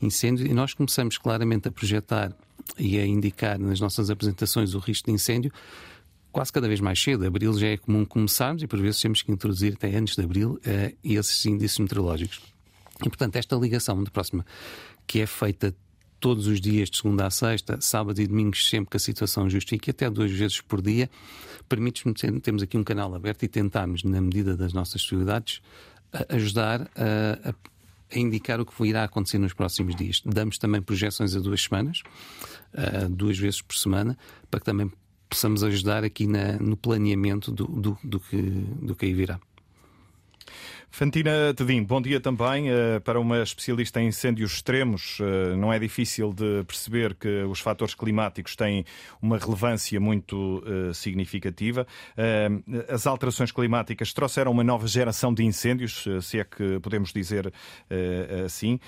incêndios, e nós começamos claramente a projetar e a indicar nas nossas apresentações o risco de incêndio quase cada vez mais cedo. Abril já é comum começarmos e por vezes temos que introduzir até antes de abril uh, esses índices meteorológicos. E portanto, esta ligação de próxima, que é feita todos os dias, de segunda a sexta, sábado e domingos, sempre que a situação justifique, até duas vezes por dia, permite-nos, temos aqui um canal aberto e tentarmos, na medida das nossas possibilidades, ajudar a, a a indicar o que irá acontecer nos próximos dias. Damos também projeções a duas semanas, uh, duas vezes por semana, para que também possamos ajudar aqui na, no planeamento do, do, do, que, do que aí virá. Fantina Tedim, bom dia também. Uh, para uma especialista em incêndios extremos, uh, não é difícil de perceber que os fatores climáticos têm uma relevância muito uh, significativa. as alterações climáticas trouxeram uma nova geração de incêndios, se é que podemos dizer assim.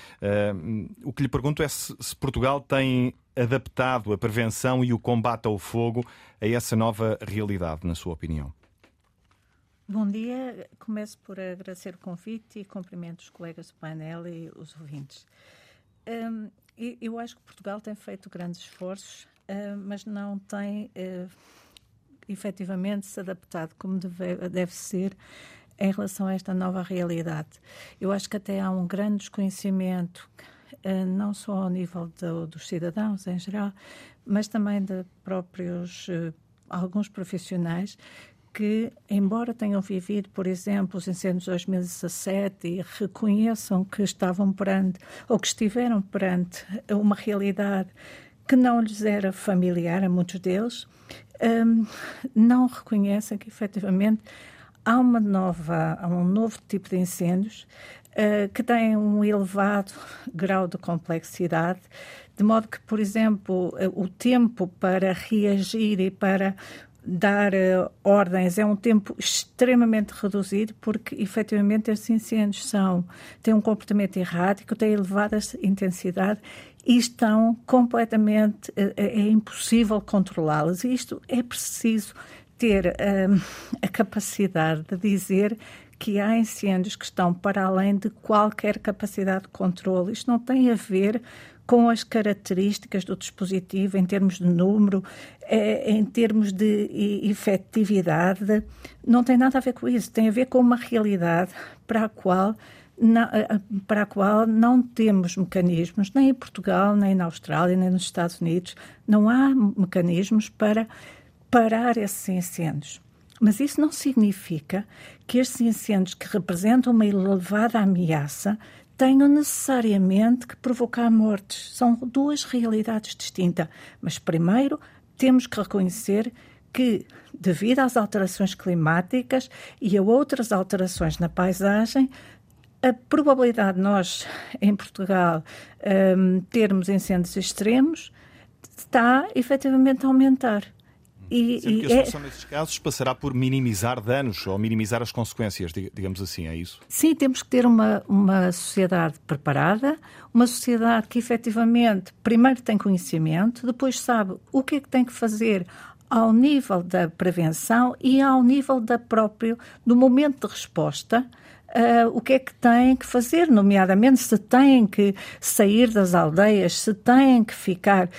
o que lhe pergunto é se Portugal tem adaptado a prevenção e o combate ao fogo a essa nova realidade, na sua opinião? Bom dia. Começo por agradecer o convite e cumprimento os colegas do painel e os ouvintes. Um, eu acho que Portugal tem feito grandes esforços, uh, mas não tem uh, efetivamente se adaptado como deve, deve ser em relação a esta nova realidade. Eu acho que até há um grande desconhecimento eh, não só ao nível do, dos cidadãos em geral, mas também de próprios alguns profissionais que, embora tenham vivido, por exemplo, os incêndios de 2017 e reconheçam que estavam perante ou que estiveram perante uma realidade que não lhes era familiar a muitos deles, um, não reconhecem que efetivamente há uma nova, há um novo tipo de incêndios uh, que têm um elevado grau de complexidade, de modo que, por exemplo, uh, o tempo para reagir e para dar uh, ordens é um tempo extremamente reduzido, porque efetivamente estes incêndios são, têm um comportamento errático, têm elevada intensidade e estão completamente, é, é impossível controlá-los. E isto é preciso ter a capacidade de dizer que há incêndios que estão para além de qualquer capacidade de controle. Isto não tem a ver com as características do dispositivo em termos de número, eh, em termos de efetividade, não tem nada a ver com isso. Tem a ver com uma realidade para a qual não, eh, para a qual não temos mecanismos, nem em Portugal, nem na Austrália, nem nos Estados Unidos, não há mecanismos para parar esses incêndios. Mas isso não significa que estes incêndios, que representam uma elevada ameaça, tenham necessariamente que provocar mortes. São duas realidades distintas. Mas, primeiro, temos que reconhecer que, devido às alterações climáticas e a outras alterações na paisagem, a probabilidade de nós, em Portugal, um, termos incêndios extremos está efetivamente a aumentar. E, Sendo que a solução é... nesses casos passará por minimizar danos ou minimizar as consequências, digamos assim, é isso? Sim, temos que ter uma, uma sociedade preparada, uma sociedade que efetivamente primeiro tem conhecimento, depois sabe o que é que tem que fazer ao nível da prevenção e ao nível da próprio do momento de resposta. Uh, o que é que têm que fazer, nomeadamente se têm que sair das aldeias, se têm que ficar,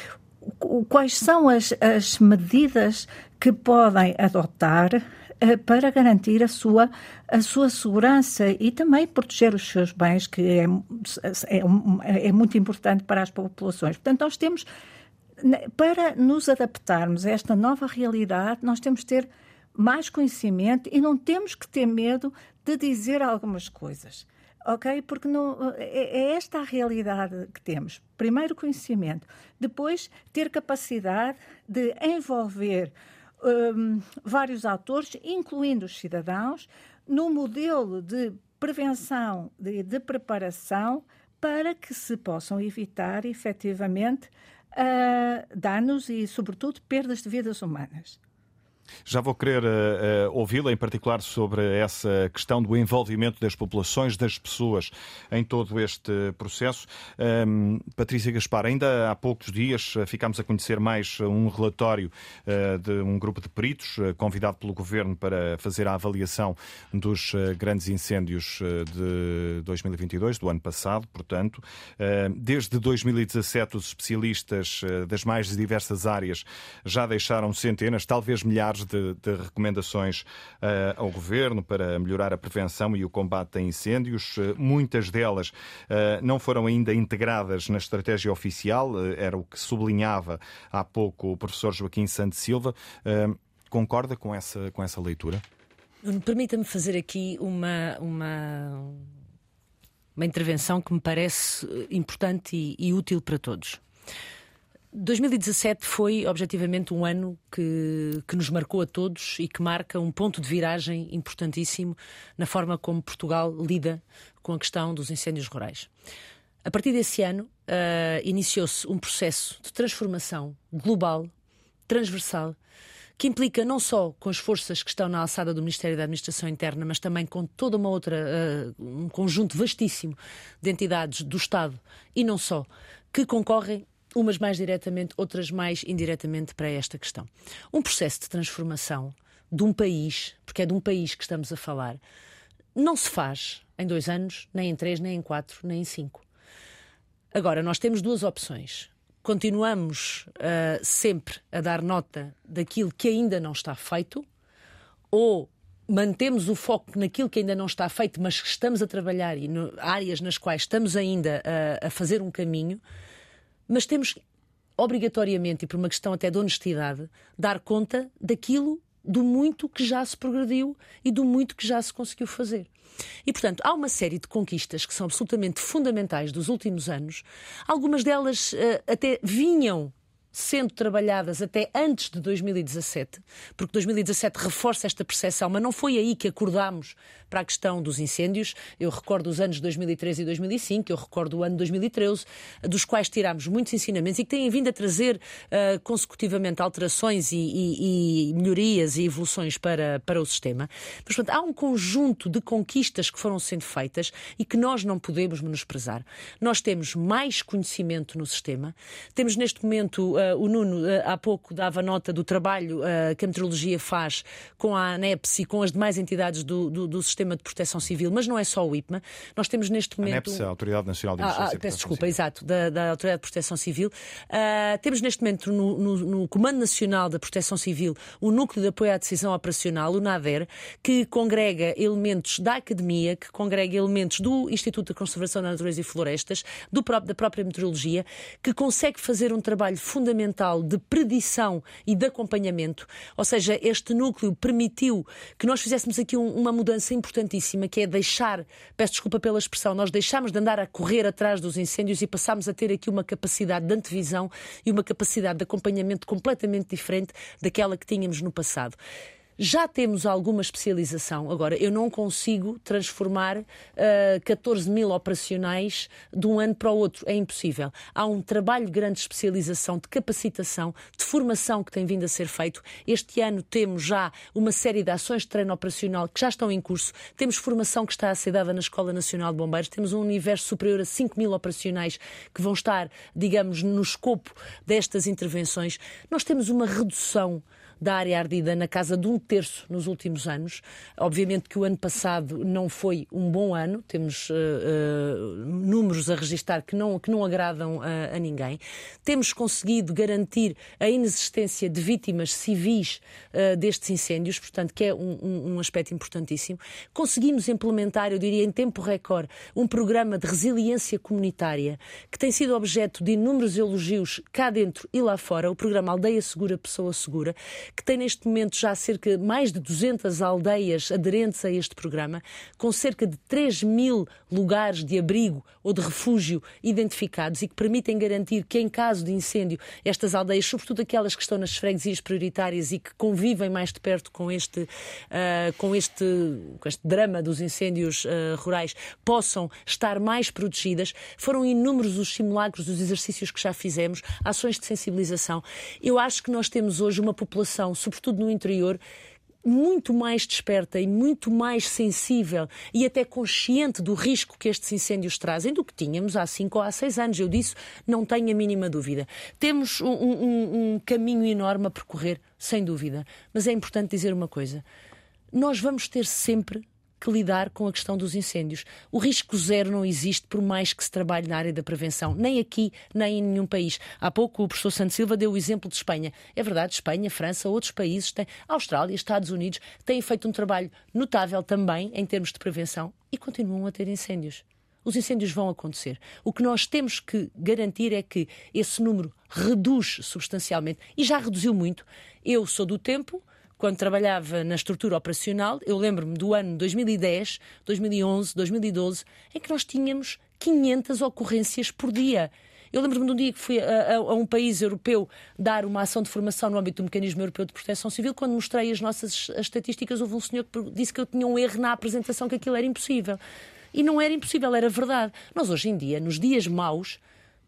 quais são as, as medidas que podem adotar para garantir a sua, a sua segurança e também proteger os seus bens, que é, é, é muito importante para as populações. Portanto, nós temos, para nos adaptarmos a esta nova realidade, nós temos que ter mais conhecimento e não temos que ter medo de dizer algumas coisas. Ok? Porque não, é, é esta a realidade que temos. Primeiro, conhecimento. Depois, ter capacidade de envolver um, vários atores, incluindo os cidadãos, no modelo de prevenção, de, de preparação, para que se possam evitar efetivamente uh, danos e, sobretudo, perdas de vidas humanas. Já vou querer uh, uh, ouvi-la, em particular, sobre essa questão do envolvimento das populações, das pessoas em todo este processo. Um, Patrícia Gaspar, ainda há poucos dias uh, ficámos a conhecer mais um relatório de um grupo de peritos convidado pelo Governo para fazer a avaliação dos grandes incêndios de 2022, do ano passado, portanto. Desde 2017, os especialistas das mais diversas áreas já deixaram centenas, talvez milhares milhares de, de recomendações uh, ao governo para melhorar a prevenção e o combate a incêndios. Uh, muitas delas uh, não foram ainda integradas na estratégia oficial, era o que sublinhava há pouco o professor Joaquim Santos Silva. concorda com essa, com essa leitura? Permita-me fazer aqui uma, uma, uma intervenção que me parece importante e, e útil para todos. 2017 foi objetivamente um ano que, que nos marcou a todos e que marca um ponto de viragem importantíssimo na forma como Portugal lida com a questão dos incêndios rurais. A partir desse ano, uh, iniciou-se um processo de transformação global, transversal, que implica não só com as forças que estão na alçada do Ministério da Administração Interna, mas também com toda uma outra, uh, um conjunto vastíssimo de entidades do Estado e não só, que concorrem umas mais diretamente, outras mais indiretamente para esta questão. Um processo de transformação de um país, porque é de um país que estamos a falar, não se faz em dois anos, nem em três, nem em quatro, nem em cinco. Agora, nós temos duas opções. Continuamos uh, sempre a dar nota daquilo que ainda não está feito, ou mantemos o foco naquilo que ainda não está feito, mas que estamos a trabalhar e no, áreas nas quais estamos ainda a, a fazer um caminho mas temos obrigatoriamente, e por uma questão até de honestidade, dar conta daquilo do muito que já se progrediu e do muito que já se conseguiu fazer. E, portanto, há uma série de conquistas que são absolutamente fundamentais dos últimos anos. Algumas delas uh, até vinham sendo trabalhadas até antes de 2017, porque 2017 reforça esta percepção, mas não foi aí que acordámos para a questão dos incêndios. Eu recordo os anos de 2013 e 2005, eu recordo o ano de 2013, dos quais tirámos muitos ensinamentos e que têm vindo a trazer uh, consecutivamente alterações e, e, e, melhorias e evoluções para, para o sistema. Mas, portanto, há um conjunto de conquistas que foram sendo feitas e que nós não podemos menosprezar. Nós temos mais conhecimento no sistema, temos neste momento, uh, o Nuno uh, há pouco dava nota do trabalho que a meteorologia faz com a ANEPS e com as demais entidades do, do, do sistema de proteção civil, mas não é só o IPMA. Nós temos neste momento. A NEPS, a Autoridade Nacional de Emergência. Ah, ah, peço desculpa, Civil. exato, da, da, Autoridade de Proteção Civil. Uh, temos neste momento no, no, no, Comando Nacional da Proteção Civil o Núcleo de Apoio à Decisão Operacional, o NADER, que congrega elementos da academia, que congrega elementos do Instituto de Conservação da Natureza e Florestas, do da própria meteorologia, que consegue fazer um trabalho fundamental de predição e de acompanhamento. Ou seja, este núcleo permitiu que nós fizéssemos aqui um, uma mudança importantíssima, que é deixar, peço desculpa pela expressão, nós deixámos de andar a correr atrás dos incêndios e passámos a ter aqui uma capacidade de antevisão e uma capacidade de acompanhamento completamente diferente daquela que tínhamos no passado. Já temos alguma especialização. Agora, eu não consigo transformar uh, eh, 14 mil operacionais de um ano para o outro. É impossível. Há um trabalho de grande especialização, de capacitação, de formação que tem vindo a ser feito. Este ano temos já uma série de ações de treino operacional que já estão em curso. Temos formação que está a ser dada na Escola Nacional de Bombeiros. Temos um universo superior a 5 mil operacionais que vão estar, digamos, no escopo destas intervenções. Nós temos uma redução da área ardida na casa de um terço nos últimos anos. Obviamente que o ano passado não foi um bom ano, temos uh, uh, números a registrar que não, que não agradam a, a, ninguém. Temos conseguido garantir a inexistência de vítimas civis uh, destes incêndios, portanto, que é um, um, um aspecto importantíssimo. Conseguimos implementar, eu diria, em tempo recorde, um programa de resiliência comunitária que tem sido objeto de inúmeros elogios cá dentro e lá fora, o programa Aldeia Segura, Pessoa Segura, que tem neste momento já cerca de mais de 200 aldeias aderentes a este programa, com cerca de 3 mil lugares de abrigo ou de refúgio identificados e que permitem garantir que, em caso de incêndio, estas aldeias, sobretudo aquelas que estão nas freguesias prioritárias e que convivem mais de perto com este, uh, com este, com este drama dos incêndios uh, rurais, possam estar mais protegidas. Foram inúmeros os simulacros, os exercícios que já fizemos, ações de sensibilização. Eu acho que nós temos hoje uma população, sobretudo no interior, muito mais desperta e muito mais sensível e até consciente do risco que estes incêndios trazem do que tínhamos há cinco ou há seis anos. Eu disso não tenho a mínima dúvida. Temos um, um, um caminho enorme a percorrer, sem dúvida. Mas é importante dizer uma coisa. Nós vamos ter sempre que lidar com a questão dos incêndios. O risco zero não existe por mais que se trabalhe na área da prevenção, nem aqui, nem em nenhum país. Há pouco o professor Santos Silva deu o exemplo de Espanha. É verdade, Espanha, França, outros países, têm, Austrália, Estados Unidos, têm feito um trabalho notável também em termos de prevenção e continuam a ter incêndios. Os incêndios vão acontecer. O que nós temos que garantir é que esse número reduz substancialmente e já reduziu muito. Eu sou do tempo quando trabalhava na estrutura operacional, eu lembro-me do ano 2010, 2011, 2012, em que nós tínhamos 500 ocorrências por dia. Eu lembro-me de um dia que fui a, a, a, um país europeu dar uma ação de formação no âmbito do Mecanismo Europeu de Proteção Civil. Quando mostrei as nossas as estatísticas, houve um senhor que disse que eu tinha um erro na apresentação, que aquilo era impossível. E não era impossível, era verdade. Nós, hoje em dia, nos dias maus,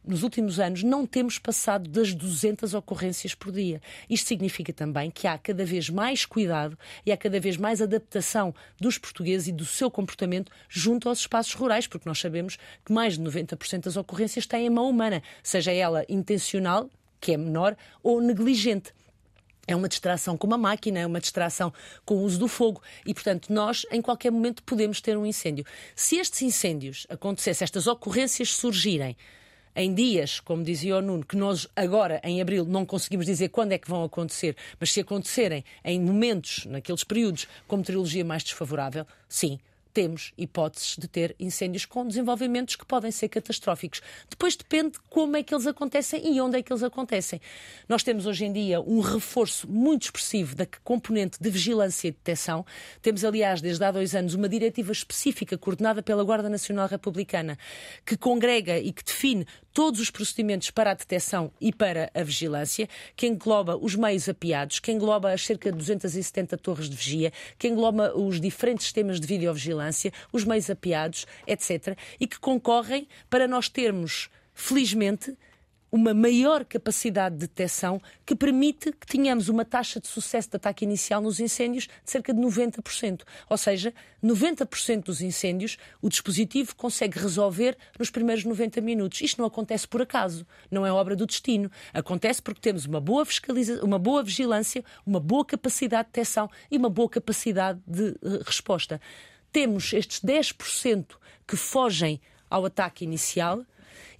nos últimos anos, não temos passado das 200 ocorrências por dia. Isto significa também que há cada vez mais cuidado e há cada vez mais adaptação dos portugueses e do seu comportamento junto aos espaços rurais, porque nós sabemos que mais de 90% das ocorrências têm a mão humana, seja ela intencional, que é menor, ou negligente. É uma distração com uma máquina, é uma distração com o uso do fogo e, portanto, nós em qualquer momento podemos ter um incêndio. Se estes incêndios acontecessem, estas ocorrências surgirem em dias, como dizia o Nuno, que nós agora, em abril, não conseguimos dizer quando é que vão acontecer, mas se acontecerem em momentos, naqueles períodos, com meteorologia mais desfavorável, sim, temos hipóteses de ter incêndios com desenvolvimentos que podem ser catastróficos. Depois depende como é que eles acontecem e onde é que eles acontecem. Nós temos hoje em dia um reforço muito expressivo da componente de vigilância e detecção. Temos, aliás, desde há dois anos, uma diretiva específica coordenada pela Guarda Nacional Republicana que congrega e que define todos os procedimentos para a detecção e para a vigilância, que engloba os meios apiados, que engloba as cerca de 270 torres de vigia, que engloba os diferentes sistemas de videovigilância, os meios apiados, etc., e que concorrem para nós termos, felizmente, uma maior capacidade de detecção que permite que tenhamos uma taxa de sucesso de ataque inicial nos incêndios de cerca de 90%. Ou seja, 90% dos incêndios o dispositivo consegue resolver nos primeiros 90 minutos. Isto não acontece por acaso, não é obra do destino. Acontece porque temos uma boa, fiscaliza... uma boa vigilância, uma boa capacidade de detecção e uma boa capacidade de uh, resposta. Temos estes 10% que fogem ao ataque inicial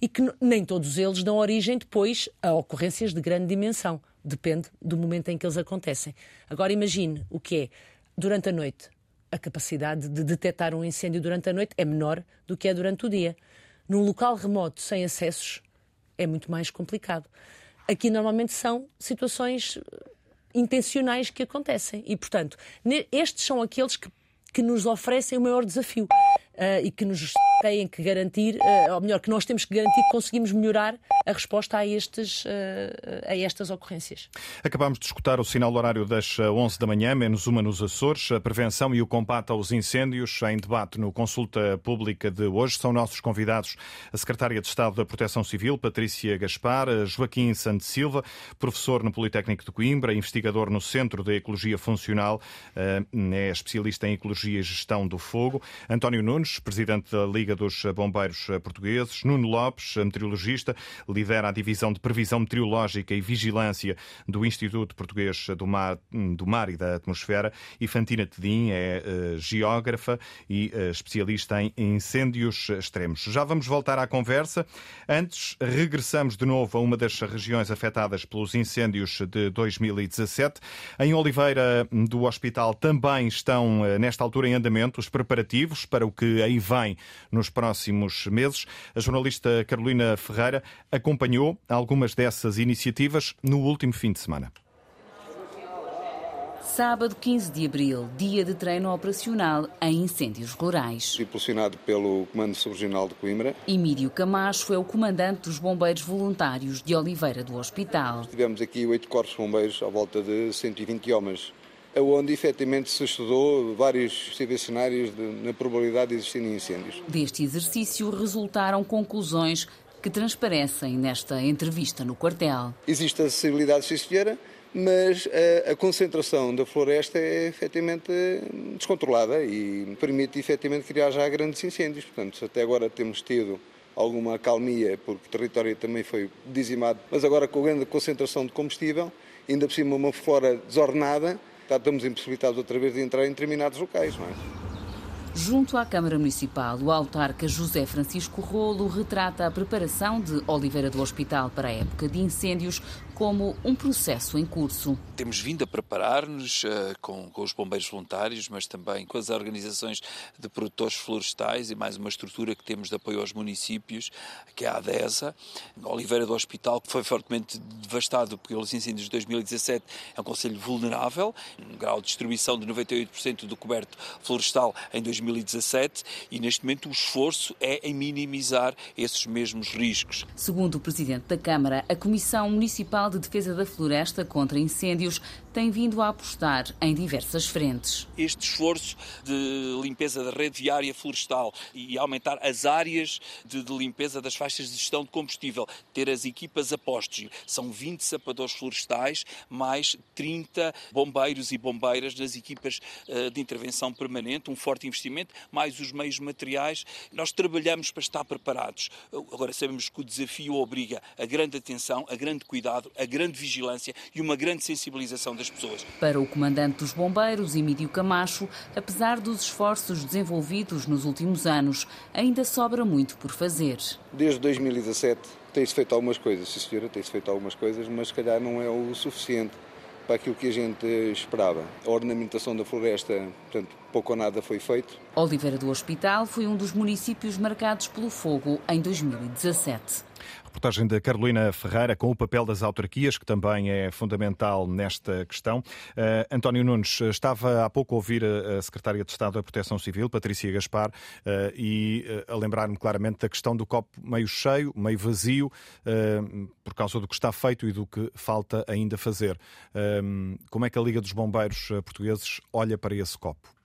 e que nem todos eles dão origem depois a ocorrências de grande dimensão. Depende do momento em que eles acontecem. Agora imagine o que é, durante a noite, a capacidade de detectar um incêndio durante a noite é menor do que é durante o dia. Num local remoto, sem acessos, é muito mais complicado. Aqui normalmente são situações intencionais que acontecem e, portanto, estes são aqueles que, que nos oferecem o maior desafio uh, e que nos têm que garantir, uh, ou melhor, que nós temos que garantir que conseguimos melhorar a resposta a, estes, uh, a estas ocorrências. Acabamos de escutar o sinal horário das 11 da manhã, menos uma nos Açores, a prevenção e o combate aos incêndios em debate no Consulta Pública de hoje. São nossos convidados a Secretária de Estado da Proteção Civil, Patrícia Gaspar, Joaquim Santos Silva, professor no Politécnico de Coimbra, investigador no Centro de Ecologia Funcional, é especialista em Ecologia e Gestão do Fogo, António Nunes, Presidente da Liga dos Bombeiros Portugueses, Nuno Lopes, meteorologista, lidera a divisão de previsão meteorológica e vigilância do Instituto Português do Mar, do Mar e da Atmosfera, e Fantina Tedim é uh, geógrafa e especialista em incêndios extremos. Já vamos voltar à conversa. Antes, regressamos de novo a uma das regiões afetadas pelos incêndios de 2017. Em Oliveira do Hospital também estão, nesta altura, em andamento os preparativos para o que aí vem nos próximos meses. A jornalista Carolina Ferreira acompanhou algumas dessas iniciativas no último fim de semana. Sábado 15 de abril, dia de treino operacional em incêndios rurais. Impulsionado pelo Comando Subregional de Coimbra. Emílio Camacho é o comandante dos bombeiros voluntários de Oliveira do Hospital. Tivemos aqui oito corpos de bombeiros à volta de 120 homens onde efetivamente se estudou vários possíveis cenários de, na probabilidade de existirem incêndios. Deste exercício resultaram conclusões que transparecem nesta entrevista no quartel. Existe acessibilidade sim mas a, a, concentração da floresta é efetivamente descontrolada e permite efetivamente criar já grandes incêndios. Portanto, até agora temos tido alguma calmia porque o território também foi dizimado, mas agora com a grande concentração de combustível, ainda por cima uma flora desordenada, estamos impossibilitados outra vez de entrar em determinados locais. Não é? Junto à Câmara Municipal, o autarca José Francisco Rolo retrata a preparação de Oliveira do Hospital para a época de incêndios como um processo em curso. Temos vindo a preparar-nos uh, com, com, os bombeiros voluntários, mas também com as organizações de produtores florestais e mais uma estrutura que temos de apoio aos municípios, que é a ADESA. Oliveira do Hospital, que foi fortemente devastado pelos incêndios de 2017, é um conselho vulnerável, um grau de distribuição de 98% do coberto florestal em 2017 e neste momento o esforço é em minimizar esses mesmos riscos. Segundo o Presidente da Câmara, a Comissão Municipal de Defesa da Floresta contra Incêndios tem vindo a apostar em diversas frentes. Este esforço de limpeza da rede viária florestal e aumentar as áreas de, de limpeza das faixas de gestão de combustível, ter as equipas a postos, são 20 sapadores florestais, mais 30 bombeiros e bombeiras nas equipas uh, de intervenção permanente, um forte investimento, mais os meios materiais. Nós trabalhamos para estar preparados. Agora sabemos que o desafio obriga a grande atenção, a grande cuidado, a grande vigilância e uma grande sensibilização das pessoas. Para o comandante dos bombeiros, Emílio Camacho, apesar dos esforços desenvolvidos nos últimos anos, ainda sobra muito por fazer. Desde 2017 tem-se feito algumas coisas, sim senhora, tem-se feito algumas coisas, mas se calhar não é o suficiente para aquilo que a gente esperava. A ornamentação da floresta, portanto, pouco ou nada foi feito. Oliveira do Hospital foi um dos municípios marcados pelo fogo em 2017. Reportagem da Carolina Ferreira com o papel das autarquias, que também é fundamental nesta questão. Uh, António Nunes, estava há pouco a ouvir a Secretária de Estado da Proteção Civil, Patrícia Gaspar, uh, e uh, a lembrar-me claramente da questão do copo meio cheio, meio vazio, por causa do que está feito e do que falta ainda fazer. como é que a Liga dos Bombeiros Portugueses olha para esse copo?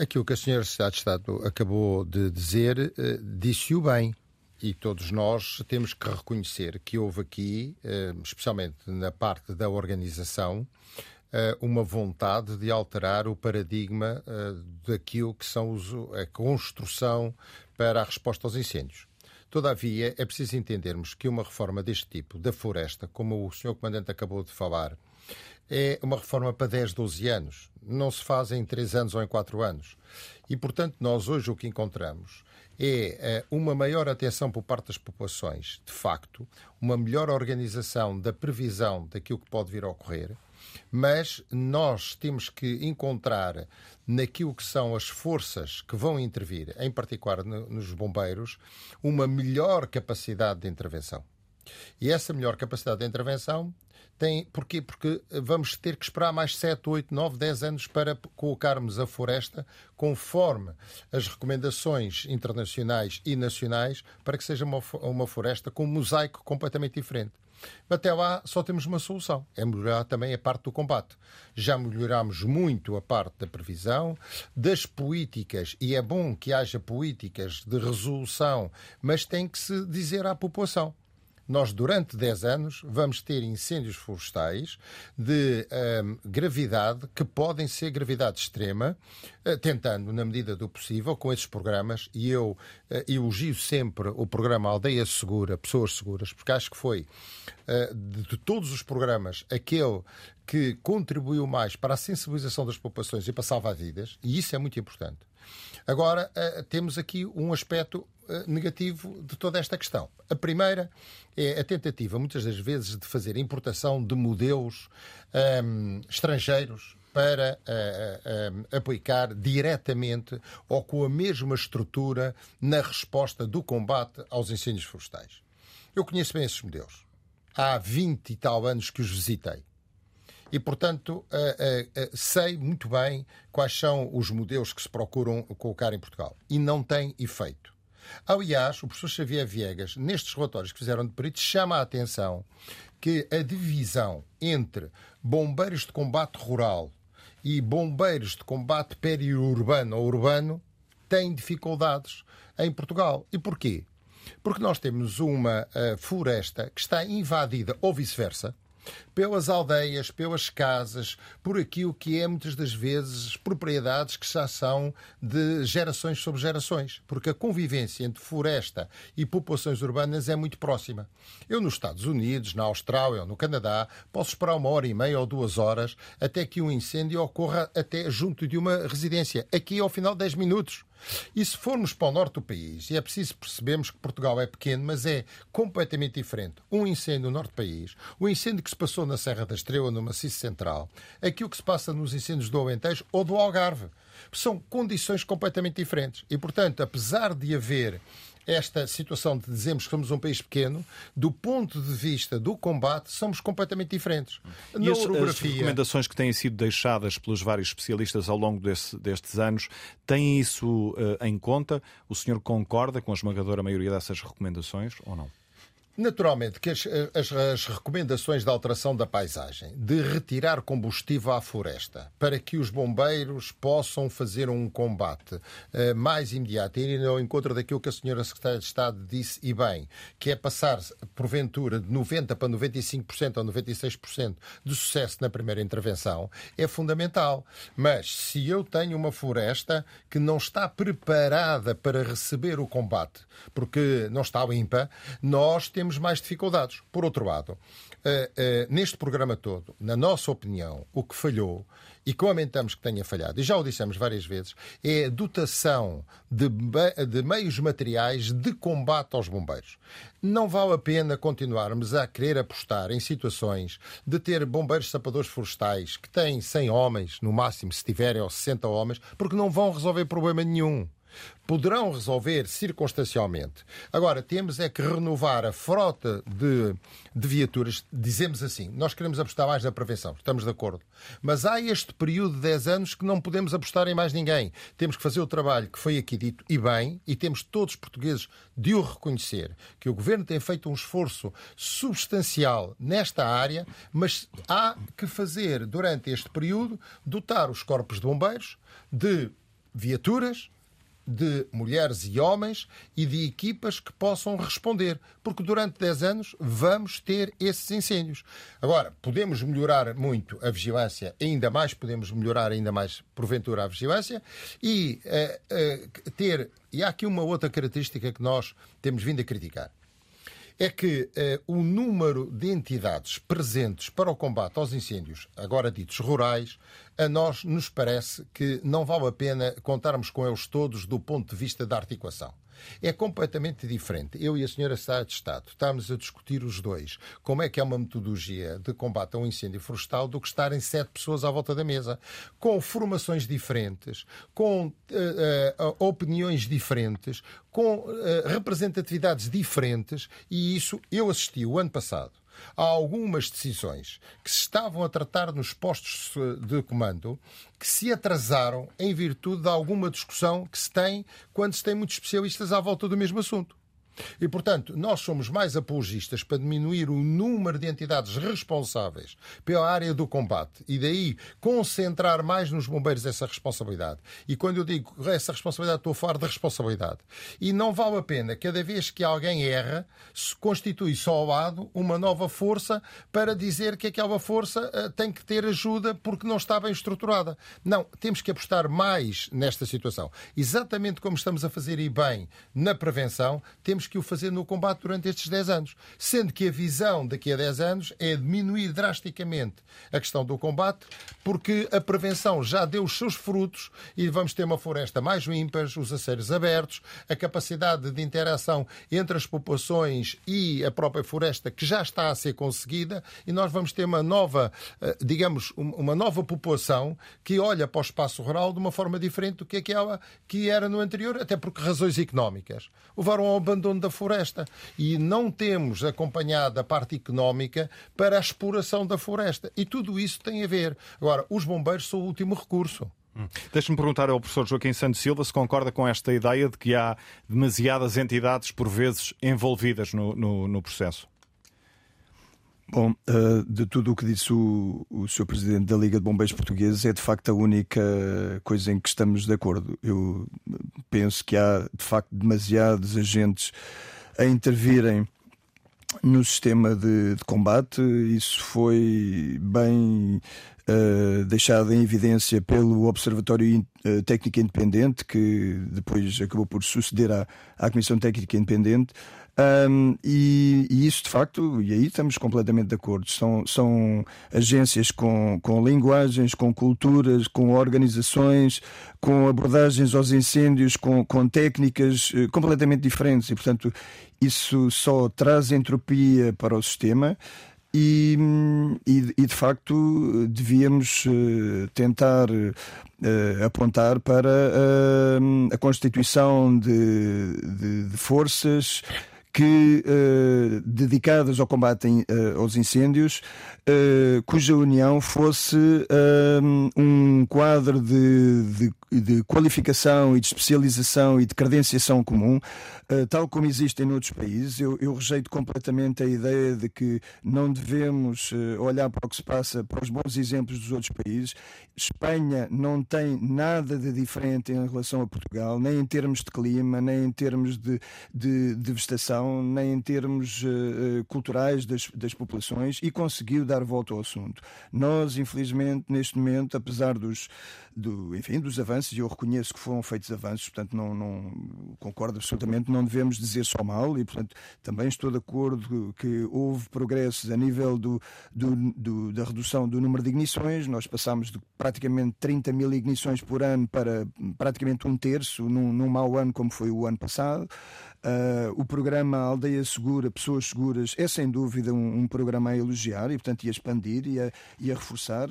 Aquilo que a senhora Secretária de Estado acabou de dizer, eh, disse-o bem. E todos nós temos que reconhecer que houve aqui, eh, especialmente na parte da organização, eh, uma vontade de alterar o paradigma daquilo que são a construção para a resposta aos incêndios. Todavia, é preciso entendermos que uma reforma deste tipo, da floresta, como o Sr. Comandante acabou de falar, é uma reforma para 10, 12 anos. Não se faz em 3 anos ou em 4 anos. E, portanto, nós hoje o que encontramos é eh, uma maior atenção por parte das populações, de facto, uma melhor organização da previsão daquilo que pode vir a ocorrer, mas nós temos que encontrar naquilo que são as forças que vão intervir, em particular nos bombeiros, uma melhor capacidade de intervenção. E essa melhor capacidade de intervenção tem. Porquê? Porque vamos ter que esperar mais 7, 8, 9, 10 anos para colocarmos a floresta conforme as recomendações internacionais e nacionais para que seja uma, uma floresta com um mosaico completamente diferente. Até lá só temos uma solução: é melhorar também a parte do combate. Já melhoramos muito a parte da previsão, das políticas, e é bom que haja políticas de resolução, mas tem que se dizer à população nós durante 10 anos vamos ter incêndios florestais de gravidade que podem ser gravidade extrema, uh, tentando, na medida do possível, com esses programas, e eu uh, elogio sempre o programa Aldeia Segura, Pessoas Seguras, porque acho que foi de, de todos os programas aquele que contribuiu mais para a sensibilização das populações e para salvar vidas, e isso é muito importante. Agora, temos aqui um aspecto eh, negativo de toda esta questão. A primeira é a tentativa, muitas das vezes, de fazer importação de modelos um, ehm, estrangeiros para uh, uh, aplicar diretamente ou com a mesma estrutura na resposta do combate aos incêndios florestais. Eu conheço bem esses modelos. Há 20 e tal anos que os visitei. E, portanto, uh, sei muito bem quais são os modelos que se procuram colocar em Portugal. E não tem efeito. Aliás, o professor Xavier Viegas, nestes relatórios que fizeram de peritos, chama a atenção que a divisão entre bombeiros de combate rural e bombeiros de combate periurbano ou urbano tem dificuldades em Portugal. E porquê? Porque nós temos uma uh, floresta que está invadida, ou vice-versa, pelas aldeias, pelas casas, por aquilo que é muitas das vezes propriedades que já são de gerações sobre gerações, porque a convivência entre floresta e populações urbanas é muito próxima. Eu nos Estados Unidos, na Austrália ou no Canadá, posso esperar uma hora e meia ou duas horas até que um incêndio ocorra até junto de uma residência. Aqui, ao final de 10 minutos. E se formos para o norte do país, e é preciso percebermos que Portugal é pequeno, mas é completamente diferente. Um incêndio no norte do país, o incêndio que se passou na Serra da Estrela, no Maciço Central, aquilo que se passa nos incêndios do Alentejo ou do Algarve. São condições completamente diferentes. E, portanto, apesar de haver esta situação de dizermos que somos um país pequeno, do ponto de vista do combate, somos completamente diferentes. E as, orografia... as, recomendações que têm sido deixadas pelos vários especialistas ao longo desse, destes anos, têm isso uh, em conta? O senhor concorda com a esmagadora maioria dessas recomendações ou não? Naturalmente que as, as, as, recomendações da alteração da paisagem, de retirar combustível à floresta, para que os bombeiros possam fazer um combate uh, mais imediato, e ir ao encontro daquilo que a senhora Secretária de Estado disse, e bem, que é passar, porventura, de 90% para 95% ou 96% de sucesso na primeira intervenção, é fundamental. Mas se eu tenho uma floresta que não está preparada para receber o combate, porque não está limpa, nós temos temos mais dificuldades. Por outro lado, uh, uh, neste programa todo, na nossa opinião, o que falhou e que lamentamos que tenha falhado, e já o dissemos várias vezes, é a dotação de, de, meios materiais de combate aos bombeiros. Não vale a pena continuarmos a querer apostar em situações de ter bombeiros sapadores florestais que têm 100 homens, no máximo, se tiverem, ou 60 homens, porque não vão resolver problema nenhum poderão resolver circunstancialmente. Agora, temos é que renovar a frota de, de viaturas. Dizemos assim, nós queremos apostar mais na prevenção, estamos de acordo. Mas há este período de 10 anos que não podemos apostar em mais ninguém. Temos que fazer o trabalho que foi aqui dito e bem, e temos todos os portugueses de o reconhecer, que o Governo tem feito um esforço substancial nesta área, mas há que fazer, durante este período, dotar os corpos de bombeiros de viaturas, de mulheres e homens e de equipas que possam responder, porque durante 10 anos vamos ter esses incêndios. Agora, podemos melhorar muito a vigilância, ainda mais podemos melhorar ainda mais, porventura, a vigilância e uh, uh, ter. E há aqui uma outra característica que nós temos vindo a criticar é que eh, o número de entidades presentes para o combate aos incêndios, agora ditos rurais, a nós nos parece que não vale a pena contarmos com eles todos do ponto de vista da articulação. É completamente diferente. Eu e a senhora Secretária de Estado estamos a discutir os dois. Como é que é uma metodologia de combate a um incêndio florestal do que estarem sete pessoas à volta da mesa, com formações diferentes, com uh, uh, opiniões diferentes, com uh, representatividades diferentes, e isso eu assisti o ano passado há algumas decisões que se estavam a tratar nos postos de comando que se atrasaram em virtude de alguma discussão que se tem quando se tem muitos especialistas à volta do mesmo assunto. E, portanto, nós somos mais apologistas para diminuir o número de entidades responsáveis pela área do combate e daí concentrar mais nos bombeiros essa responsabilidade. E quando eu digo essa responsabilidade, estou a falar de responsabilidade. E não vale a pena, cada vez que alguém erra, se constitui só ao lado uma nova força para dizer que aquela força uh, tem que ter ajuda porque não está bem estruturada. Não, temos que apostar mais nesta situação. Exatamente como estamos a fazer e bem na prevenção, temos que o fazer no combate durante estes 10 anos. Sendo que a visão daqui a 10 anos é diminuir drasticamente a questão do combate, porque a prevenção já deu os seus frutos e vamos ter uma floresta mais limpa, os aceiros abertos, a capacidade de interação entre as populações e a própria floresta que já está a ser conseguida e nós vamos ter uma nova, eh, digamos, uma nova população que olha para o espaço rural de uma forma diferente do que aquela que era no anterior, até porque razões económicas levaram ao abandono da floresta e não temos acompanhado a parte económica para a exploração da floresta. E tudo isso tem a ver. Agora, os bombeiros são o último recurso. Hum. Deixe-me perguntar ao professor Joaquim Santos Silva se concorda com esta ideia de que há demasiadas entidades, por vezes, envolvidas no, no, no processo. Bom, uh, de tudo o que disse o, o Sr. Presidente da Liga de Bombeiros Portugueses, é de facto a única coisa em que estamos de acordo. Eu penso que há de facto demasiados agentes a intervirem no sistema de, de combate. Isso foi bem uh, deixado em evidência pelo Observatório uh, Técnico Independente, que depois acabou por suceder à, à Comissão Técnica Independente. Um, e, e, isso, de facto, e aí estamos completamente de acordo. São, são agências com, com linguagens, com culturas, com organizações, com abordagens aos incêndios, com, com técnicas uh, completamente diferentes. E, portanto, isso só traz entropia para o sistema. E, e, e, de facto devíamos uh, tentar uh, apontar para uh, a constituição de, de, de forças que, uh, dedicadas ao combate uh, aos incêndios, uh, cuja união fosse um quadro de, de, de, qualificação e de especialização e de credenciação comum, tal como existe em outros países. Eu, eu, rejeito completamente a ideia de que não devemos olhar para o que se passa, para os bons exemplos dos outros países. Espanha não tem nada de diferente em relação a Portugal, nem em termos de clima, nem em termos de, de, de vegetação nem em termos uh, culturais das, das populações e conseguiu dar volta ao assunto. Nós, infelizmente, neste momento, apesar dos, do, enfim, dos avanços, e eu reconheço que foram feitos avanços, portanto, não, não concordo absolutamente, não devemos dizer só mal, e, portanto, também estou de acordo que houve progressos a nível do, do, do da redução do número de ignições. Nós passámos de praticamente 30 mil ignições por ano para praticamente um terço num, num mau ano, como foi o ano passado. Uh, o programa Aldeia Segura, Pessoas Seguras, é sem dúvida um, um, programa a elogiar e, portanto, a expandir e a, e a reforçar,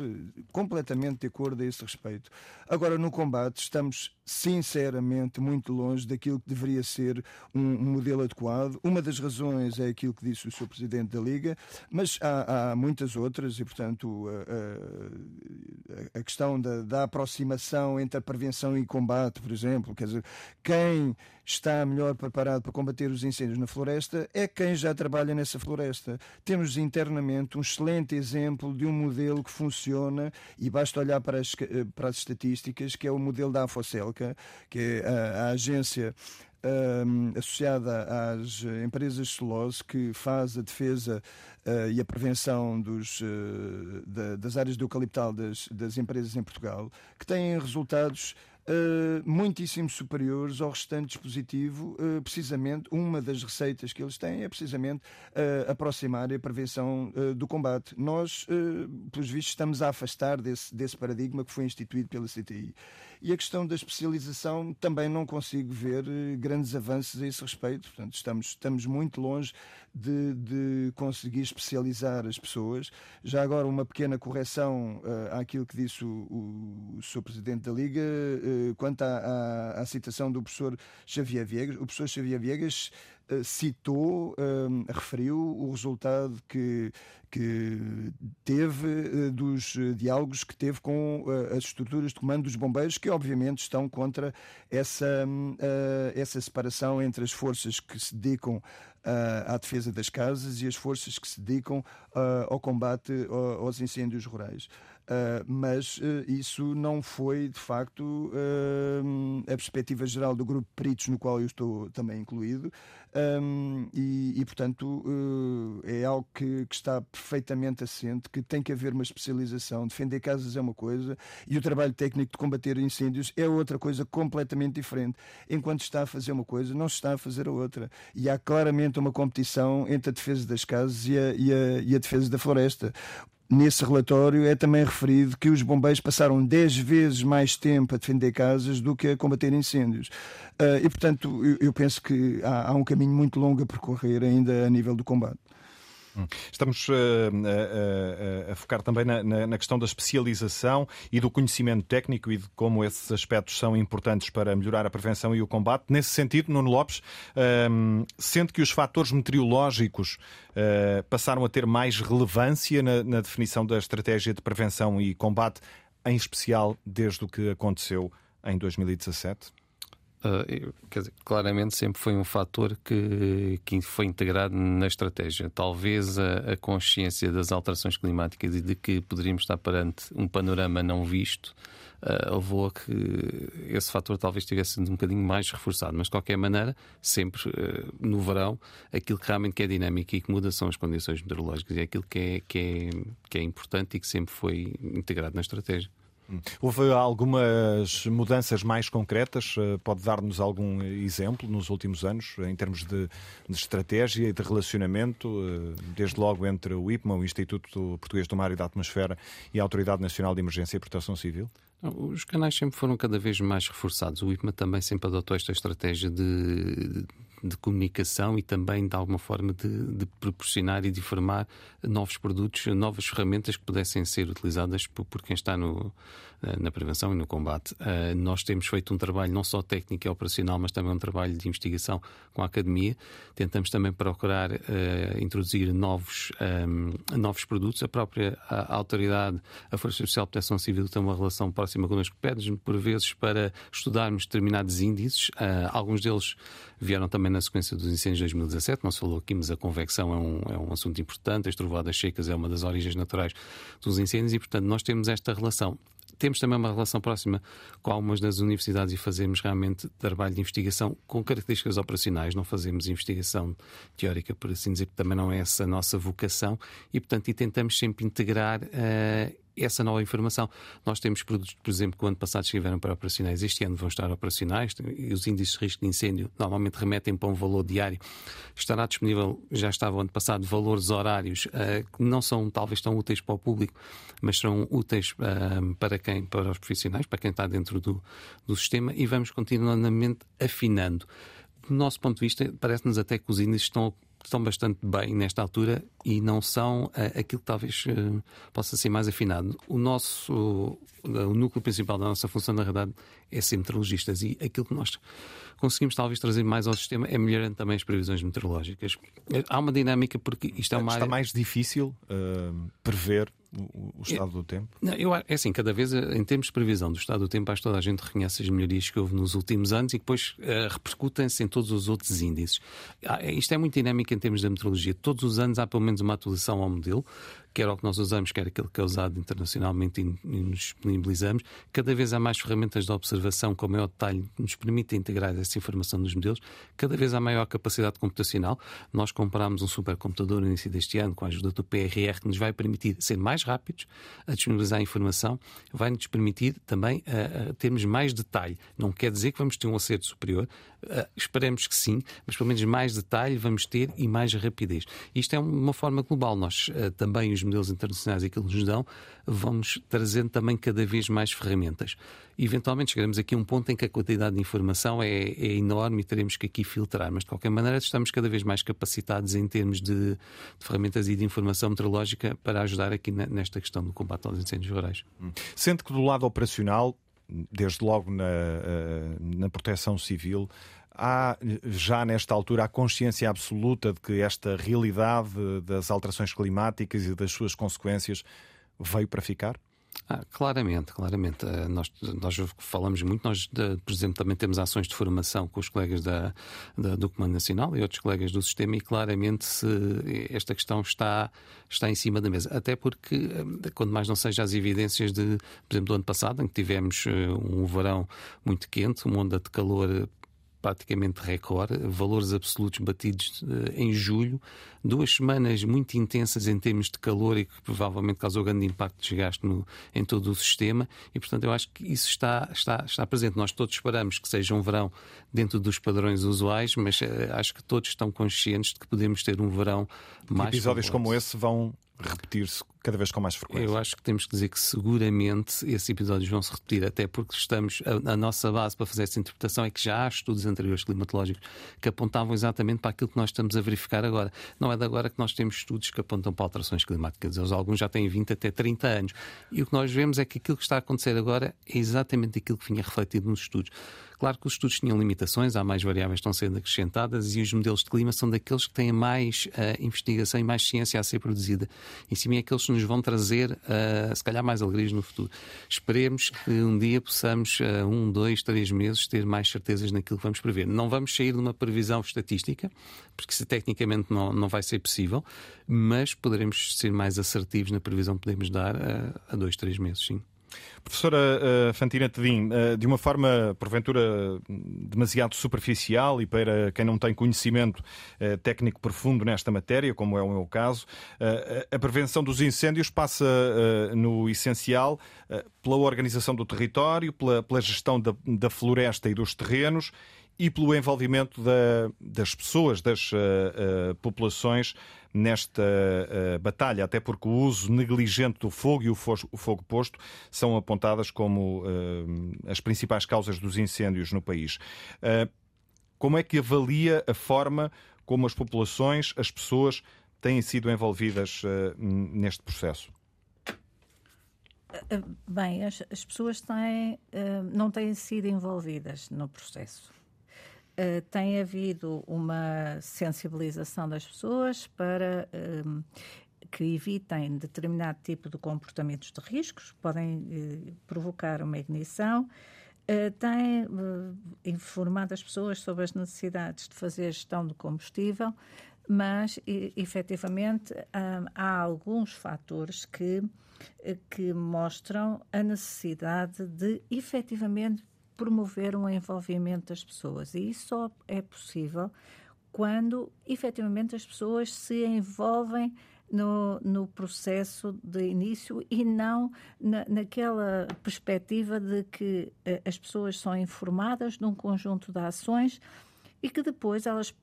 completamente de acordo a esse respeito. Agora, no combate, estamos sinceramente muito longe daquilo que deveria ser um, um modelo adequado. Uma das razões é aquilo que disse o Sr. Presidente da Liga, mas há, há muitas outras e, portanto, a, a, a questão da, da aproximação entre a prevenção e combate, por exemplo, quer dizer, quem está melhor preparado para combater os incêndios na floresta é quem já trabalha nessa floresta. Temos internamente um excelente exemplo de um modelo que funciona e basta olhar para as, para as estatísticas, que é o modelo da Afocelca, que é a, a agência um, associada às empresas celulose que faz a defesa uh, e a prevenção dos, uh, da, das áreas de eucaliptal das, das empresas em Portugal, que têm resultados Uh, muitíssimo superiores ao restante dispositivo. Uh, precisamente, uma das receitas que eles têm é precisamente uh, aproximar a prevenção do combate. Nós, pelos vistos, estamos a afastar desse, desse paradigma que foi instituído pela CTI. E a questão da especialização também não consigo ver eh, grandes avanços a esse respeito. Portanto, estamos, estamos muito longe de, de conseguir especializar as pessoas. Já agora, uma pequena correção uh, àquilo que disse o, o, o Sr. Presidente da Liga uh, quanto à, à, à, citação do professor Xavier Viegas. O professor Xavier Viegas citou, referiu o resultado que, que teve dos diálogos que teve com as estruturas de comando dos bombeiros, que obviamente estão contra essa, essa separação entre as forças que se dedicam à defesa das casas e as forças que se dedicam ao combate aos incêndios rurais. Uh, mas uh, isso não foi, de facto, uh, a perspectiva geral do grupo de peritos, no qual eu estou também incluído, um, e, e, portanto, é algo que, que, está perfeitamente assente, que tem que haver uma especialização. Defender casas é uma coisa e o trabalho técnico de combater incêndios é outra coisa completamente diferente. Enquanto está a fazer uma coisa, não se está a fazer a outra. E há claramente uma competição entre a defesa das casas e a, e a, e a defesa da floresta nesse relatório é também referido que os bombeiros passaram 10 vezes mais tempo a defender casas do que a combater incêndios. Uh, e, portanto, eu, eu penso que há, há, um caminho muito longo a percorrer ainda a nível do combate. Hum. Estamos uh, uh, a focar também na, na, na, questão da especialização e do conhecimento técnico e de como esses aspectos são importantes para melhorar a prevenção e o combate. Nesse sentido, Nuno Lopes, uh, sente que os fatores meteorológicos passaram a ter mais relevância na, na definição da estratégia de prevenção e combate, em especial desde o que aconteceu em 2017? Uh, dizer, claramente sempre foi um fator que, que foi integrado na estratégia. Talvez a, a, consciência das alterações climáticas e de que poderíamos estar perante um panorama não visto uh, levou a que esse fator talvez tivesse sido um bocadinho mais reforçado. Mas de qualquer maneira, sempre uh, no verão, aquilo que realmente é dinâmico e que muda são as condições meteorológicas e é aquilo que é, que é, que é importante e que sempre foi integrado na estratégia. Houve algumas mudanças mais concretas? Eh, pode dar-nos algum exemplo nos últimos anos, em termos de, de, estratégia e de relacionamento, eh, desde logo entre o IPMA, o Instituto Português do Mar e da Atmosfera, e a Autoridade Nacional de Emergência e Proteção Civil? Os canais sempre foram cada vez mais reforçados. O IPMA também sempre adotou esta estratégia de, de comunicação e também de alguma forma de, de, proporcionar e de formar novos produtos, novas ferramentas que pudessem ser utilizadas por, por quem está no, eh, na prevenção e no combate. Uh, nós temos feito um trabalho não só técnico e operacional, mas também um trabalho de investigação com a academia. Tentamos também procurar uh, introduzir novos, um, ehm, novos produtos. A própria a, a autoridade, a Força Especial de Proteção Civil, tem uma relação próxima connosco, pede-nos por vezes para estudarmos determinados índices. Uh, alguns deles vieram também na sequência dos incêndios de 2017. Não se falou aqui, mas a convecção é um, é um assunto importante. As trovoadas secas é uma das origens naturais dos incêndios e, portanto, nós temos esta relação temos também uma relação próxima com algumas das universidades e fazemos realmente trabalho de investigação com características operacionais, não fazemos investigação teórica, por assim dizer, porque também não é essa a nossa vocação e, portanto, e tentamos sempre integrar uh, essa nova informação. Nós temos produtos, por exemplo, que o ano passado estiveram para operacionais, este ano vão estar operacionais, e os índices de risco de incêndio normalmente remetem para um valor diário. Estará disponível, já estava o ano passado, valores horários uh, que não são talvez tão úteis para o público, mas são úteis uh, para quem? Para os profissionais, para quem está dentro do, do sistema, e vamos continuamente afinando. Do nosso ponto de vista, parece-nos até que os índices estão estão bastante bem nesta altura e não são uh, aquilo que talvez uh, possa ser mais afinado. O nosso o, o núcleo principal da nossa função, na verdade, é ser meteorologistas e aquilo que nós conseguimos talvez trazer mais ao sistema é melhorando também as previsões meteorológicas. Há uma dinâmica porque isto é uma Está área... mais difícil uh, prever o, o estado do tempo? Não, eu, é assim, cada vez em termos de previsão do estado do tempo, acho que toda a gente reconhece as melhorias que houve nos últimos anos e que depois uh, repercutem-se em todos os outros índices. Ah, isto é muito dinâmico em termos da meteorologia. Todos os anos há pelo menos uma atualização ao modelo quer o que nós usamos, quer aquele que é usado internacionalmente e, nos disponibilizamos. Cada vez há mais ferramentas de observação com maior detalhe que nos permitem integrar essa informação nos modelos. Cada vez há maior capacidade computacional. Nós compramos um supercomputador no início deste ano com a ajuda do PRR que nos vai permitir ser mais rápidos a disponibilizar a informação, vai nos permitir também uh, uh, termos mais detalhe. Não quer dizer que vamos ter um acerto superior, uh, esperemos que sim, mas pelo menos mais detalhe vamos ter e mais rapidez. Isto é uma forma global. Nós também os modelos internacionais e que nos dão, vamos trazendo também cada vez mais ferramentas. Eventualmente chegaremos aqui a um ponto em que a quantidade de informação é, é, enorme e teremos que aqui filtrar, mas de qualquer maneira estamos cada vez mais capacitados em termos de, de ferramentas e de informação meteorológica para ajudar aqui nesta questão do combate aos incêndios rurais. Hum. Sente que do lado operacional, desde logo na, eh, na proteção civil, há já nesta altura a consciência absoluta de que esta realidade das alterações climáticas e das suas consequências veio para ficar? Ah, claramente, claramente. Uh, nós, nós falamos muito, nós, por exemplo, também temos ações de formação com os colegas da, da, do Comando Nacional e outros colegas do sistema e claramente esta questão está, está em cima da mesa. Até porque, uh, quando mais não seja as evidências de, por exemplo, do ano passado, em que tivemos uh, um verão muito quente, uma onda de calor praticamente recorde, valores absolutos batidos eh, em julho, duas semanas muito intensas em termos de calor e que provavelmente causou grande impacto de desgaste no, em todo o sistema e, portanto, eu acho que isso está, está, está presente. Nós todos esperamos que seja um verão dentro dos padrões usuais, mas uh, acho que todos estão conscientes de que podemos ter um verão mais. Episódios famoso. como esse vão repetir-se cada vez com mais frequência. Eu acho que temos que dizer que seguramente esses episódios vão se repetir, até porque estamos a, a, nossa base para fazer essa interpretação é que já há estudos anteriores climatológicos que apontavam exatamente para aquilo que nós estamos a verificar agora. Não é de agora que nós temos estudos que apontam para alterações climáticas. Alguns já têm 20 até 30 anos. E o que nós vemos é que aquilo que está a acontecer agora é exatamente aquilo que vinha refletido nos estudos. Claro que os estudos tinham limitações, há mais variáveis que estão sendo acrescentadas e os modelos de clima são daqueles que têm mais uh, investigação e mais ciência a ser produzida. Em cima é aqueles que nos vão trazer, uh, se calhar, mais alegrias no futuro. Esperemos que um dia possamos, uh, um, dois, três meses, ter mais certezas naquilo que vamos prever. Não vamos sair de uma previsão estatística, porque isso tecnicamente não, não vai ser possível, mas poderemos ser mais assertivos na previsão que podemos dar a dois, três meses, sim. Professora uh, Fantina Tedim, uh, de uma forma, porventura, demasiado superficial e para quem não tem conhecimento uh, técnico profundo nesta matéria, como é o meu caso, a prevenção dos incêndios passa, no essencial, pela organização do território, pela, gestão da floresta e dos terrenos e pelo envolvimento da, das pessoas, das uh, uh, populações nesta uh, batalha, até porque o uso negligente do fogo e o, fo o fogo posto são apontadas como as principais causas dos incêndios no país. como é que avalia a forma como as populações, as pessoas, têm sido envolvidas neste processo? Bem, as, as pessoas têm, não têm sido envolvidas no processo. Uh, tem havido uma sensibilização das pessoas para uh, que evitem determinado tipo de comportamentos de riscos, podem uh, provocar uma ignição. tem informado as pessoas sobre as necessidades de fazer gestão de combustível, mas e, efetivamente há alguns fatores que, que mostram a necessidade de efetivamente promover um envolvimento das pessoas. E isso só é possível quando efetivamente as pessoas se envolvem no, no processo de início e não na, naquela perspectiva de que uh, as pessoas são informadas de um conjunto de ações e que depois elas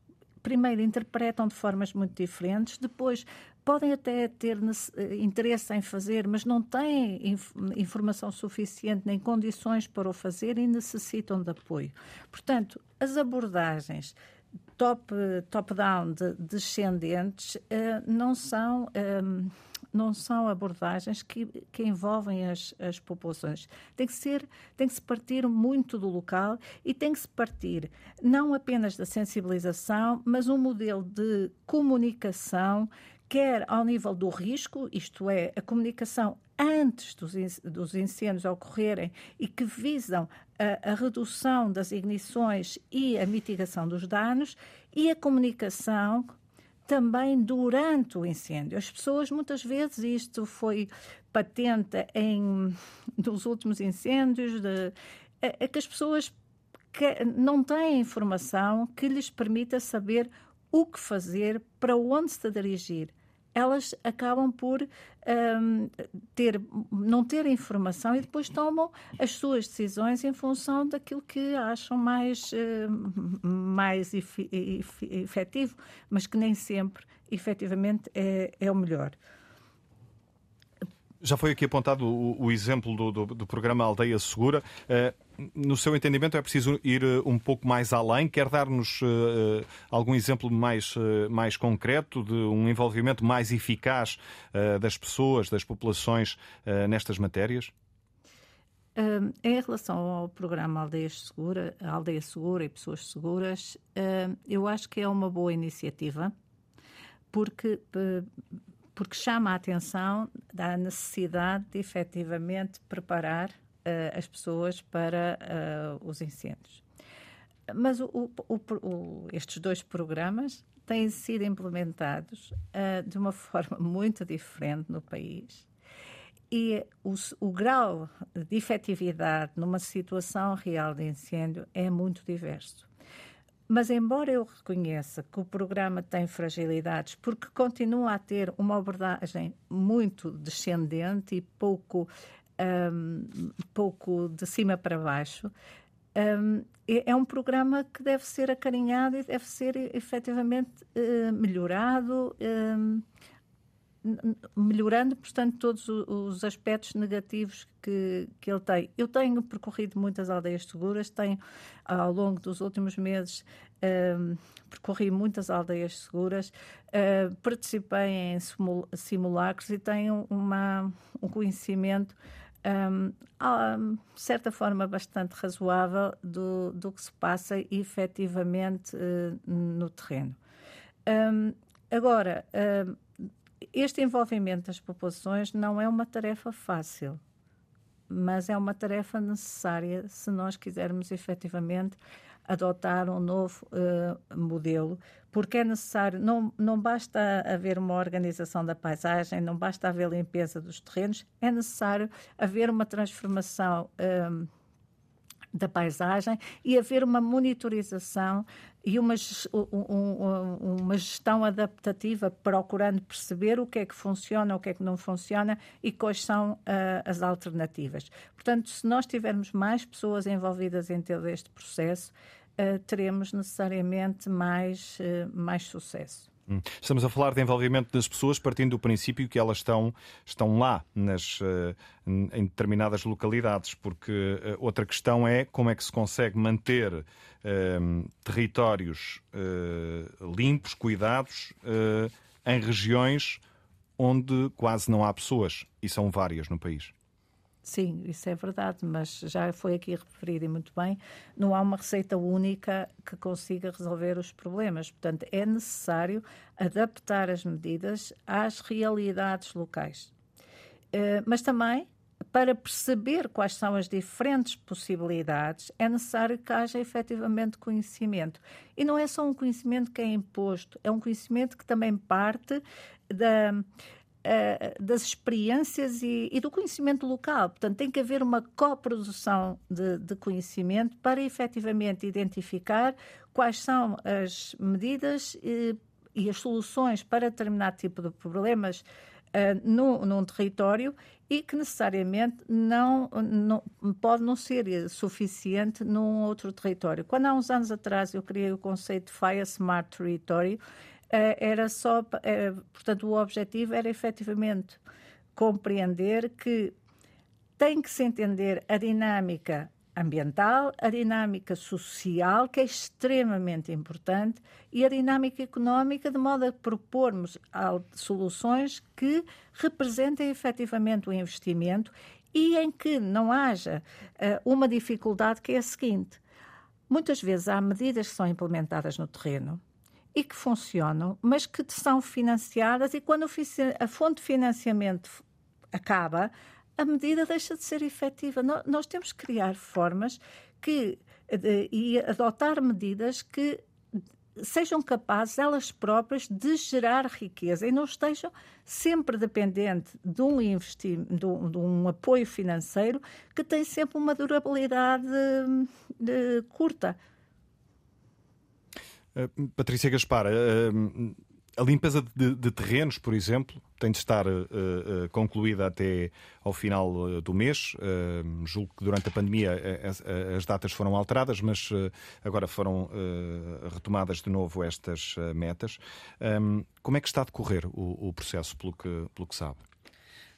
primeiro interpretam de formas muito diferentes, depois podem até ter eh, interesse em fazer, mas não têm inf informação suficiente nem condições para o fazer e necessitam de apoio. Portanto, as abordagens top-down, top de, descendentes, uh, não são. Um, eh, não são abordagens que, que envolvem as, as populações. Tem que ser, tem que se partir muito do local e tem que se partir não apenas da sensibilização, mas um modelo de comunicação quer ao nível do risco, isto é, a comunicação antes dos, incêndios ocorrerem e que visam a, a, redução das ignições e a mitigação dos danos, e a comunicação também durante o incêndio. As pessoas, muitas vezes, isto foi patente em dos últimos incêndios, de, é, é que as pessoas que não têm informação que lhes permita saber o que fazer, para onde se dirigir elas acabam por um, ter, não ter informação e depois tomam as suas decisões em função daquilo que acham mais, uh, mais efetivo, mas que nem sempre efetivamente é, é o melhor. Já foi aqui apontado o, o exemplo do, do, do, programa Aldeia Segura. Uh, no seu entendimento, é preciso ir uh, um pouco mais além? Quer dar-nos uh, algum exemplo mais, mais concreto de um envolvimento mais eficaz das pessoas, das populações nestas matérias? Uh, em relação ao programa Aldeias Segura, Aldeia Segura e Pessoas Seguras, uh, eu acho que é uma boa iniciativa, porque, porque chama a atenção da necessidade de efetivamente preparar as pessoas para os incêndios. Mas o, o, o, estes dois programas têm sido implementados uh, de uma forma muito diferente no país. E o, o, grau de efetividade numa situação real de incêndio é muito diverso. Mas, embora eu reconheça que o programa tem fragilidades, porque continua a ter uma abordagem muito descendente e pouco, um, pouco de cima para baixo, um, é, é um programa que deve ser acarinhado e deve ser efetivamente uh, melhorado, um, melhorando, portanto, todos os aspectos negativos que, que ele tem. Eu tenho percorrido muitas aldeias seguras, tenho, ao longo dos últimos meses, um, percorri muitas aldeias seguras, uh, participei em simulacros e tenho uma, um conhecimento um, de certa forma bastante razoável do, do que se passa efetivamente uh, no terreno. Um, agora, uh, este envolvimento das populações não é uma tarefa fácil, mas é uma tarefa necessária se nós quisermos efetivamente adotar um novo uh, modelo, porque é necessário, não, não basta haver uma organização da paisagem, não basta haver limpeza dos terrenos, é necessário haver uma transformação um, da paisagem e haver uma monitorização e uma, um, uma gestão adaptativa, procurando perceber o que é que funciona, o que é que não funciona e quais são uh, as alternativas. Portanto, se nós tivermos mais pessoas envolvidas em todo este processo, uh, teremos necessariamente mais, uh, mais sucesso. Estamos a falar de envolvimento das pessoas partindo do princípio que elas estão, estão lá nas, em determinadas localidades, porque outra questão é como é que se consegue manter territórios limpos, cuidados, em regiões onde quase não há pessoas, e são várias no país. Sim, isso é verdade, mas já foi aqui referido e muito bem, não há uma receita única que consiga resolver os problemas. Portanto, é necessário adaptar as medidas às realidades locais. Uh, mas também, para perceber quais são as diferentes possibilidades, é necessário que haja efetivamente conhecimento. E não é só um conhecimento que é imposto, é um conhecimento que também parte da uh, das experiências e, e, do conhecimento local. Portanto, tem que haver uma coprodução de, de conhecimento para efetivamente identificar quais são as medidas e, e as soluções para determinado tipo de problemas uh, num, num território e que necessariamente não, não, pode não ser suficiente num outro território. Quando há uns anos atrás eu criei o conceito de FIA Smart Territory, eh, era só, eh, portanto, o objetivo era efetivamente compreender que tem que se entender a dinâmica ambiental, a dinâmica social, que é extremamente importante, e a dinâmica económica, de modo a propormos soluções que representem efetivamente o investimento e em que não haja uh, uma dificuldade que é a seguinte: muitas vezes há medidas que são implementadas no terreno e que funcionam, mas que são financiadas e quando a fonte de financiamento acaba, a medida deixa de ser efetiva. Nós temos que criar formas que e adotar medidas que sejam capazes elas próprias de gerar riqueza e não estejam sempre dependentes de um de um, de um apoio financeiro que tem sempre uma durabilidade de, de curta. Eh, Patrícia Gaspar, uh, a limpeza de, de, terrenos, por exemplo, tem de estar uh, concluída até ao final do mês. julgo que durante a pandemia as, as datas foram alteradas, mas agora foram retomadas de novo estas metas. Como é que está a decorrer o, o processo, pelo que, pelo que sabe?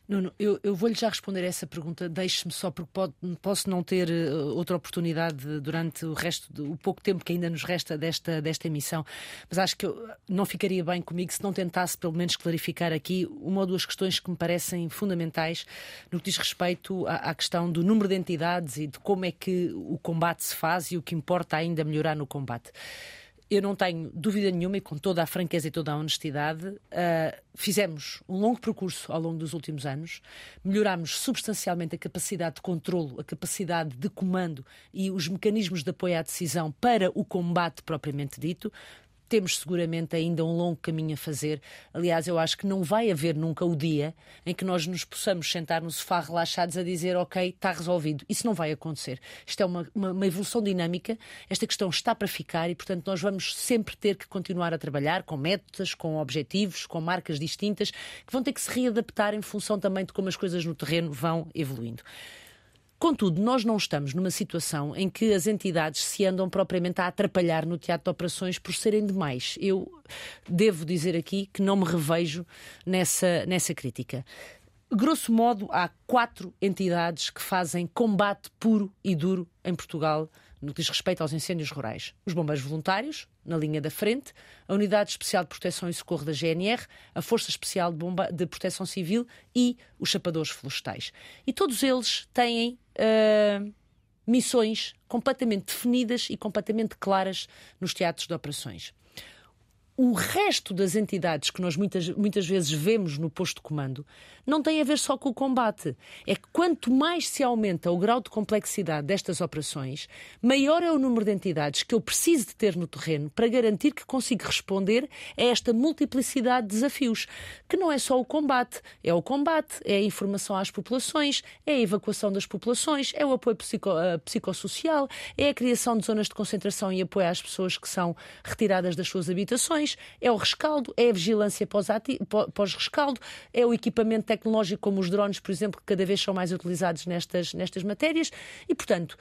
Nuno, eu, eu vou-lhe já responder essa pergunta. Deixe-me só, porque pode, posso não ter uh, outra oportunidade durante o resto, do pouco tempo que ainda nos resta desta, desta emissão. Mas acho que eu, não ficaria bem comigo se não tentasse, pelo menos, clarificar aqui uma ou duas questões que me parecem fundamentais no que diz respeito à, à questão do número de entidades e de como é que o combate se faz e o que importa ainda melhorar no combate eu não tenho dúvida nenhuma, e com toda a franqueza e toda a honestidade, uh, fizemos um longo percurso ao longo dos últimos anos, melhorámos substancialmente a capacidade de controlo, a capacidade de comando e os mecanismos de apoio à decisão para o combate propriamente dito temos seguramente ainda um longo caminho a fazer. Aliás, eu acho que não vai haver nunca o dia em que nós nos possamos sentar no sofá relaxados a dizer, ok, está resolvido. Isso não vai acontecer. Isto é uma, uma, uma, evolução dinâmica, esta questão está para ficar e, portanto, nós vamos sempre ter que continuar a trabalhar com métodos, com objetivos, com marcas distintas, que vão ter que se readaptar em função também de como as coisas no terreno vão evoluindo. Contudo, nós não estamos numa situação em que as entidades se andam propriamente a atrapalhar no teatro de operações por serem demais. Eu devo dizer aqui que não me revejo nessa, nessa crítica. Grosso modo, há quatro entidades que fazem combate puro e duro em Portugal no que diz respeito aos incêndios rurais. Os bombeiros voluntários, na linha da frente, a Unidade Especial de Proteção e Socorro da GNR, a Força Especial de, Bomba de Proteção Civil e os chapadores florestais. E todos eles têm uh, missões completamente definidas e completamente claras nos teatros de operações o resto das entidades que nós muitas, muitas vezes vemos no posto de comando não tem a ver só com o combate. É que quanto mais se aumenta o grau de complexidade destas operações, maior é o número de entidades que eu preciso de ter no terreno para garantir que consigo responder a esta multiplicidade de desafios, que não é só o combate, é o combate, é a informação às populações, é a evacuação das populações, é o apoio psico, uh, psicossocial, é a criação de zonas de concentração e apoio às pessoas que são retiradas das suas habitações é o rescaldo, é a vigilância pós-rescaldo, é o equipamento tecnológico como os drones, por exemplo, que cada vez são mais utilizados nestas, nestas matérias. E, portanto,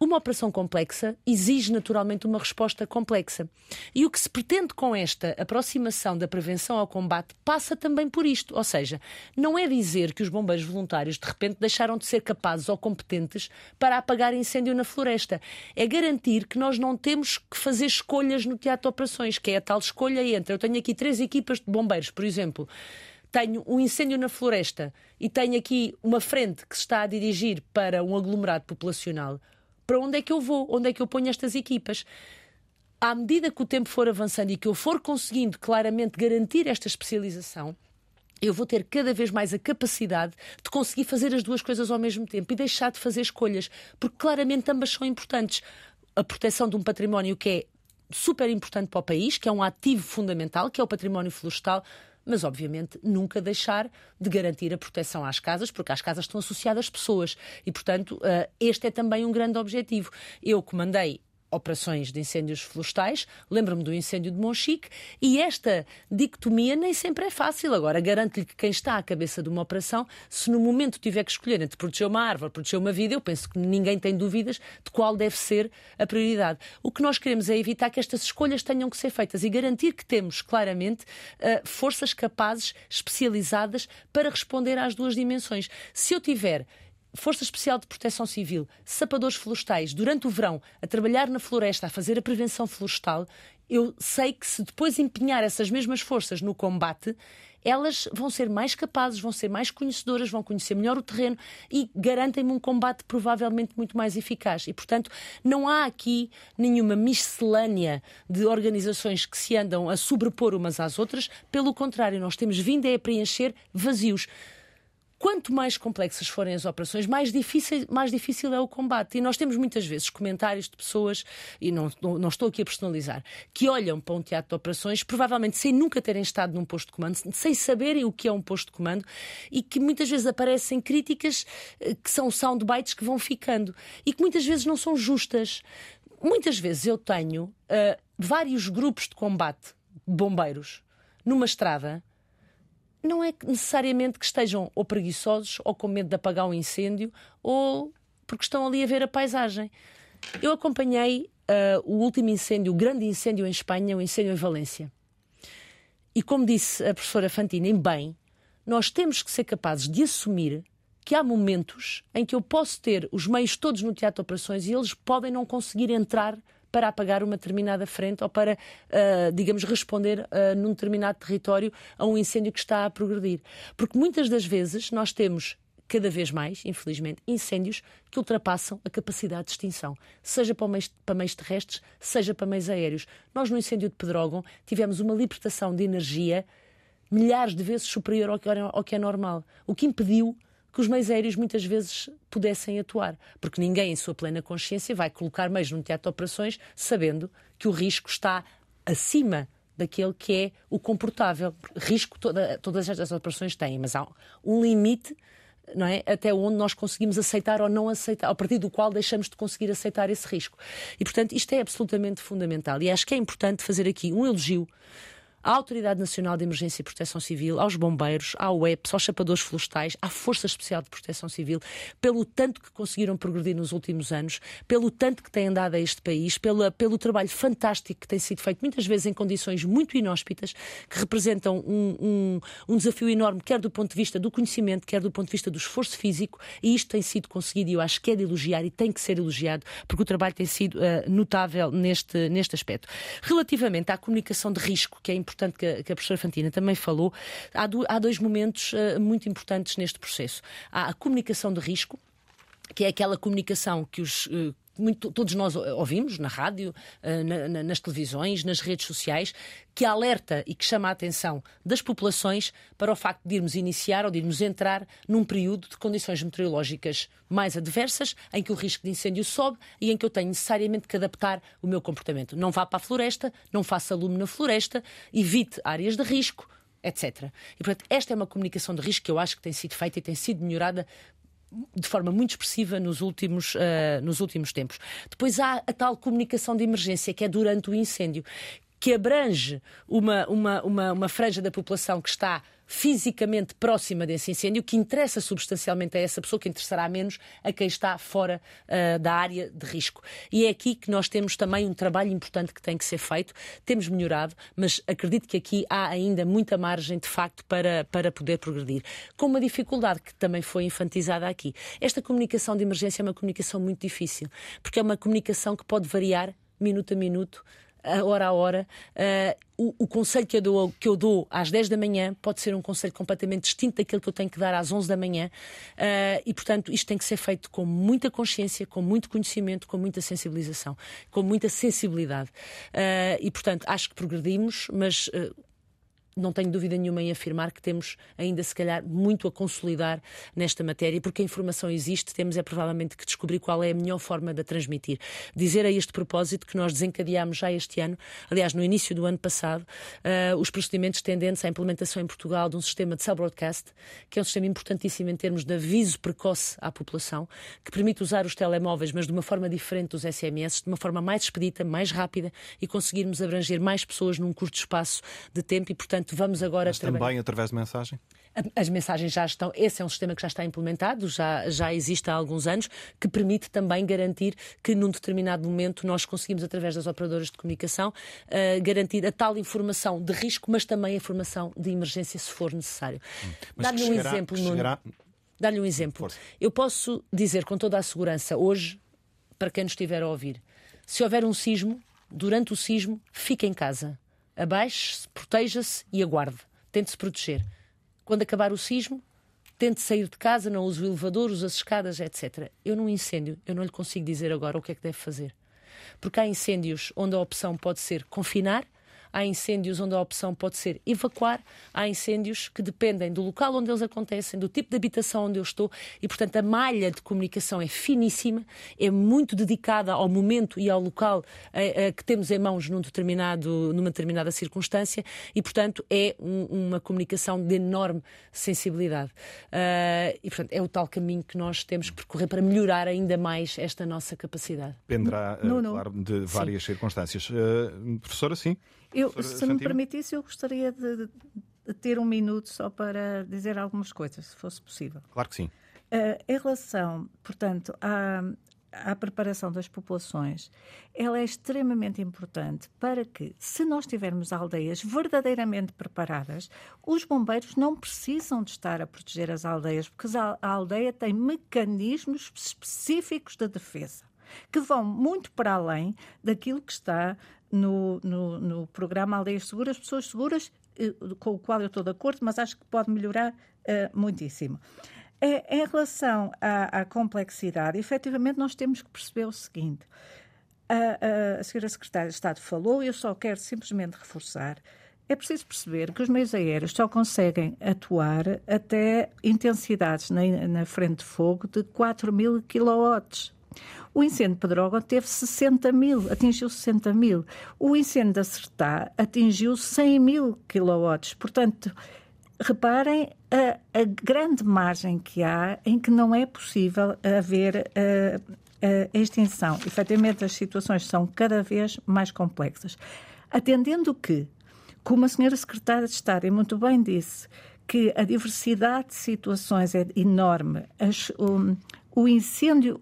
uma operação complexa exige naturalmente uma resposta complexa. E o que se pretende com esta aproximação da prevenção ao combate passa também por isto. Ou seja, não é dizer que os bombeiros voluntários de repente deixaram de ser capazes ou competentes para apagar incêndio na floresta. É garantir que nós não temos que fazer escolhas no teatro de operações, que é a tal escolha entre. Eu tenho aqui três equipas de bombeiros, por exemplo tenho um incêndio na floresta e tenho aqui uma frente que se está a dirigir para um aglomerado populacional, para onde é que eu vou, onde é que eu ponho estas equipas. À medida que o tempo for avançando e que eu for conseguindo claramente garantir esta especialização, eu vou ter cada vez mais a capacidade de conseguir fazer as duas coisas ao mesmo tempo e deixar de fazer escolhas, porque claramente ambas são importantes. A proteção de um património que é super importante para o país, que é um ativo fundamental, que é o património florestal, mas obviamente nunca deixar de garantir a proteção às casas, porque as casas estão associadas às pessoas e, portanto, eh, este é também um grande objetivo. Eu comandei operações de incêndios florestais, lembro-me do incêndio de Monchique, e esta dicotomia nem sempre é fácil. Agora, garanto-lhe que quem está à cabeça de uma operação, se no momento tiver que escolher entre proteger uma árvore, proteger uma vida, eu penso que ninguém tem dúvidas de qual deve ser a prioridade. O que nós queremos é evitar que estas escolhas tenham que ser feitas e garantir que temos claramente uh, forças capazes, especializadas, para responder às duas dimensões. Se eu tiver Força Especial de Proteção Civil, sapadores florestais, durante o verão, a trabalhar na floresta, a fazer a prevenção florestal, eu sei que se depois empenhar essas mesmas forças no combate, elas vão ser mais capazes, vão ser mais conhecedoras, vão conhecer melhor o terreno e garantem-me um combate provavelmente muito mais eficaz. E, portanto, não há aqui nenhuma miscelânea de organizações que se andam a sobrepor umas às outras. Pelo contrário, nós temos vindo a preencher vazios quanto mais complexas forem as operações, mais difícil, mais difícil é o combate. E nós temos muitas vezes comentários de pessoas, e não, não, não, estou aqui a personalizar, que olham para um teatro de operações, provavelmente sem nunca terem estado num posto de comando, sem saberem o que é um posto de comando, e que muitas vezes aparecem críticas eh, que são soundbites que vão ficando e que muitas vezes não são justas. Muitas vezes eu tenho uh, vários grupos de combate, bombeiros, numa estrada não é necessariamente que estejam ou preguiçosos ou com medo de apagar um incêndio ou porque estão ali a ver a paisagem. Eu acompanhei uh, o último incêndio, o grande incêndio em Espanha, o incêndio em Valência. E como disse a professora Fantina, em bem, nós temos que ser capazes de assumir que há momentos em que eu posso ter os meios todos no teatro de operações e eles podem não conseguir entrar para apagar uma determinada frente ou para, uh, digamos, responder uh, num determinado território a um incêndio que está a progredir. Porque muitas das vezes nós temos cada vez mais, infelizmente, incêndios que ultrapassam a capacidade de extinção, seja para meios, para meios terrestres, seja para meios aéreos. Nós, no incêndio de Pedrógão, tivemos uma libertação de energia milhares de vezes superior ao que, ao que é normal, o que impediu que os meios aéreos muitas vezes pudessem atuar, porque ninguém, em sua plena consciência, vai colocar meios no teatro de operações sabendo que o risco está acima daquele que é o comportável. Risco toda, todas estas operações têm, mas há um limite não é? até onde nós conseguimos aceitar ou não aceitar, a partir do qual deixamos de conseguir aceitar esse risco. E, portanto, isto é absolutamente fundamental. E acho que é importante fazer aqui um elogio à Autoridade Nacional de Emergência e Proteção Civil, aos bombeiros, à UEPS, aos chapadores florestais, à Força Especial de Proteção Civil, pelo tanto que conseguiram progredir nos últimos anos, pelo tanto que têm dado a este país, pela, pelo trabalho fantástico que tem sido feito, muitas vezes em condições muito inóspitas, que representam um, um, um desafio enorme, quer do ponto de vista do conhecimento, quer do ponto de vista do esforço físico, e isto tem sido conseguido e eu acho que é de elogiar e tem que ser elogiado, porque o trabalho tem sido uh, notável neste, neste aspecto. Relativamente à comunicação de risco, que é importante importante que a, que a professora Fantina também falou, há, do, há dois momentos uh, muito importantes neste processo. Há a comunicação de risco, que é aquela comunicação que os uh, muito, todos nós ouvimos na rádio, eh, na, na, nas televisões, nas redes sociais, que alerta e que chama a atenção das populações para o facto de irmos iniciar ou de irmos entrar num período de condições meteorológicas mais adversas, em que o risco de incêndio sobe e em que eu tenho necessariamente que adaptar o meu comportamento. Não vá para a floresta, não faça lume na floresta, evite áreas de risco, etc. E, portanto, esta é uma comunicação de risco que eu acho que tem sido feita e tem sido melhorada de forma muito expressiva nos últimos, uh, nos últimos tempos. Depois há a tal comunicação de emergência, que é durante o incêndio, que abrange uma, uma, uma, uma franja da população que está fisicamente próxima desse incêndio, que interessa substancialmente a essa pessoa, que interessará menos a quem está fora uh, da área de risco. E é aqui que nós temos também um trabalho importante que tem que ser feito. Temos melhorado, mas acredito que aqui há ainda muita margem, de facto, para, para poder progredir. Com uma dificuldade que também foi infantizada aqui. Esta comunicação de emergência é uma comunicação muito difícil, porque é uma comunicação que pode variar minuto a minuto hora a hora. Uh, o, o, conselho que eu, dou, que eu dou às 10 da manhã pode ser um conselho completamente distinto daquele que eu tenho que dar às 11 da manhã. Uh, e, portanto, isto tem que ser feito com muita consciência, com muito conhecimento, com muita sensibilização, com muita sensibilidade. Uh, e, portanto, acho que progredimos, mas não tenho dúvida nenhuma em afirmar que temos ainda, se calhar, muito a consolidar nesta matéria, porque a informação existe, temos é provavelmente que descobrir qual é a melhor forma de a transmitir. Dizer a este propósito que nós desencadeámos já este ano, aliás, no início do ano passado, uh, os procedimentos tendentes à implementação em Portugal de um sistema de cell-broadcast, que é um sistema importantíssimo em termos de aviso precoce à população, que permite usar os telemóveis, mas de uma forma diferente dos SMS, de uma forma mais expedita, mais rápida e conseguirmos abranger mais pessoas num curto espaço de tempo e, portanto, Portanto, vamos agora Mas também através de mensagem? As mensagens já estão, esse é um sistema que já está implementado, já, já existe há alguns anos, que permite também garantir que num determinado momento nós conseguimos, através das operadoras de comunicação, uh, garantir a tal informação de risco, mas também a informação de emergência se for necessário. Hum. Dar-lhe um exemplo, chegará... Dar-lhe um exemplo. Força. Eu posso dizer com toda a segurança hoje, para quem nos estiver a ouvir, se houver um sismo, durante o sismo, fique em casa abaixe-se, proteja-se e aguarde. Tente se proteger. Quando acabar o sismo, tente sair de casa, não use o elevador, use as escadas, etc. Eu num incêndio, eu não lhe consigo dizer agora o que é que deve fazer. Porque há incêndios onde a opção pode ser confinar, há incêndios onde a opção pode ser evacuar, há incêndios que dependem do local onde eles acontecem, do tipo de habitação onde eu estou e, portanto, a malha de comunicação é finíssima, é muito dedicada ao momento e ao local eh, eh, que temos em mãos num determinado, numa determinada circunstância e, portanto, é um, uma comunicação de enorme sensibilidade. Uh, e, portanto, é o tal caminho que nós temos que percorrer para melhorar ainda mais esta nossa capacidade. Dependerá, uh, claro, de várias sim. circunstâncias. Uh, professora, sim? Eu, se me permitisse, eu gostaria de, de, ter um minuto só para dizer algumas coisas, se fosse possível. Claro que sim. Uh, em relação, portanto, à, à preparação das populações, ela é extremamente importante para que, se nós tivermos aldeias verdadeiramente preparadas, os bombeiros não precisam de estar a proteger as aldeias, porque a aldeia tem mecanismos específicos de defesa que vão muito para além daquilo que está no, no, no programa Aldeias Seguras, Pessoas Seguras, eh, com o qual eu estou de acordo, mas acho que pode melhorar uh, muitíssimo. É, em relação à, à, complexidade, efetivamente nós temos que perceber o seguinte. A, a, a senhora Secretária de Estado falou e eu só quero simplesmente reforçar. É preciso perceber que os meios aéreos só conseguem atuar até intensidades na, na frente de fogo de 4 mil quilowatts. O incêndio de Pedrógão teve 60 mil, atingiu 60 mil. O incêndio da Sertá atingiu 100 mil quilowatts. Portanto, reparem a, a, grande margem que há em que não é possível haver a, a extinção. Efetivamente, as situações são cada vez mais complexas. Atendendo que, como a senhora secretária de Estado muito bem disse, que a diversidade de situações é enorme, as, um, o incêndio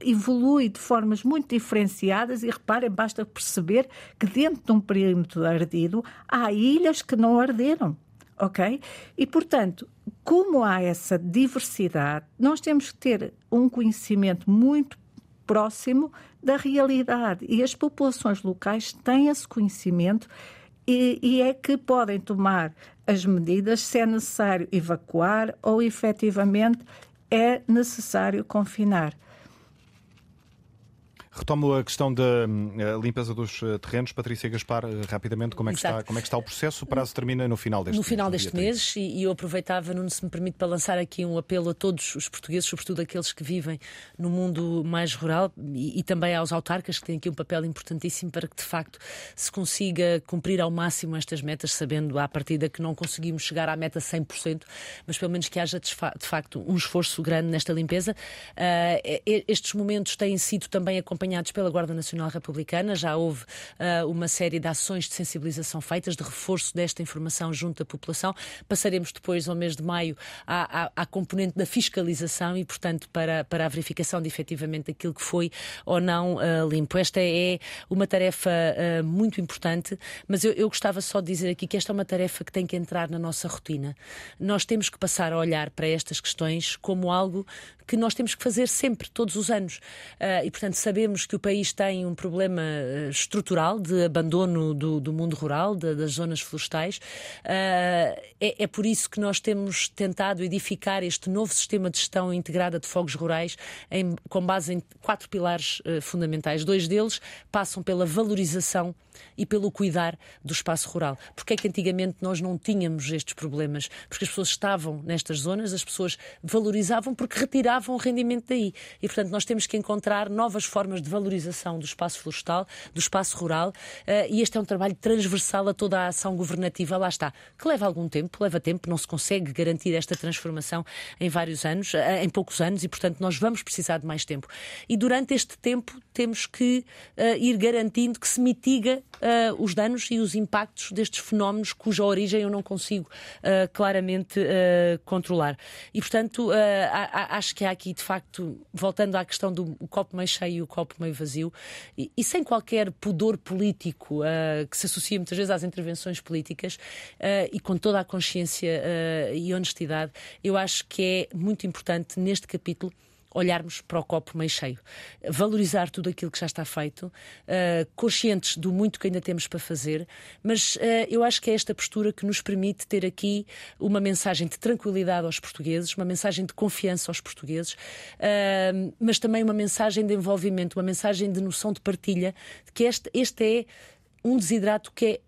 evolui de formas muito diferenciadas e reparem, basta perceber que dentro de um perímetro ardido há ilhas que não arderam ok? E, portanto, como há essa diversidade, nós temos que ter um conhecimento muito próximo da realidade e as populações locais têm esse conhecimento e, e é que podem tomar as medidas se é necessário evacuar ou efetivamente é necessário confinar. Retomo a questão da hum, limpeza dos eh, terrenos. Patrícia Gaspar, eh, rapidamente, como é, que está, como é que está o processo? O prazo termina no final deste No final mês, deste mês, e, eu aproveitava, não se me permite, para lançar aqui um apelo a todos os portugueses, sobretudo aqueles que vivem no mundo mais rural e, e também aos autarcas, que têm aqui um papel importantíssimo para que, de facto, se consiga cumprir ao máximo estas metas, sabendo à partida que não conseguimos chegar à meta 100%, mas pelo menos que haja, de facto, um esforço grande nesta limpeza. Uh, estes momentos têm sido também acompanhados acompanhados pela Guarda Nacional Republicana. Já houve uh, uma série de ações de sensibilização feitas, de reforço desta informação junto à população. Passaremos depois, ao mês de maio, à, à, à componente da fiscalização e, portanto, para, para a verificação de efetivamente aquilo que foi ou não uh, limpo. Esta é uma tarefa uh, muito importante, mas eu, eu gostava só de dizer aqui que esta é uma tarefa que tem que entrar na nossa rotina. Nós temos que passar a olhar para estas questões como algo que nós temos que fazer sempre, todos os anos. Uh, e, portanto, sabemos que o país tem um problema uh, estrutural de abandono do, do mundo rural, de, das zonas florestais. Uh, é, é, por isso que nós temos tentado edificar este novo sistema de gestão integrada de fogos rurais em, com base em quatro pilares fundamentais. Dois deles passam pela valorização e pelo cuidar do espaço rural. Porque é que antigamente nós não tínhamos estes problemas? Porque as pessoas estavam nestas zonas, as pessoas valorizavam porque retiravam o rendimento daí. E, portanto, nós temos que encontrar novas formas de valorização do espaço florestal, do espaço rural, uh, e este é um trabalho transversal a toda a ação governativa, lá está, que leva algum tempo, leva tempo, não se consegue garantir esta transformação em vários anos, uh, em poucos anos, e, portanto, nós vamos precisar de mais tempo. E durante este tempo temos que uh, ir garantindo que se mitiga uh, os danos e os impactos destes fenómenos cuja origem eu não consigo uh, claramente uh, controlar. E, portanto, acho que há aqui, de facto, voltando à questão do copo meio cheio e o copo meio vazio, e, e sem qualquer pudor político que se associa muitas vezes às intervenções políticas e com toda a consciência e honestidade, eu acho que é muito importante neste capítulo olharmos para o copo meio cheio, valorizar tudo aquilo que já está feito, uh, conscientes do muito que ainda temos para fazer, mas uh, eu acho que é esta postura que nos permite ter aqui uma mensagem de tranquilidade aos portugueses, uma mensagem de confiança aos portugueses, uh, mas também uma mensagem de envolvimento, uma mensagem de noção de partilha, que este, este é um desidrato que é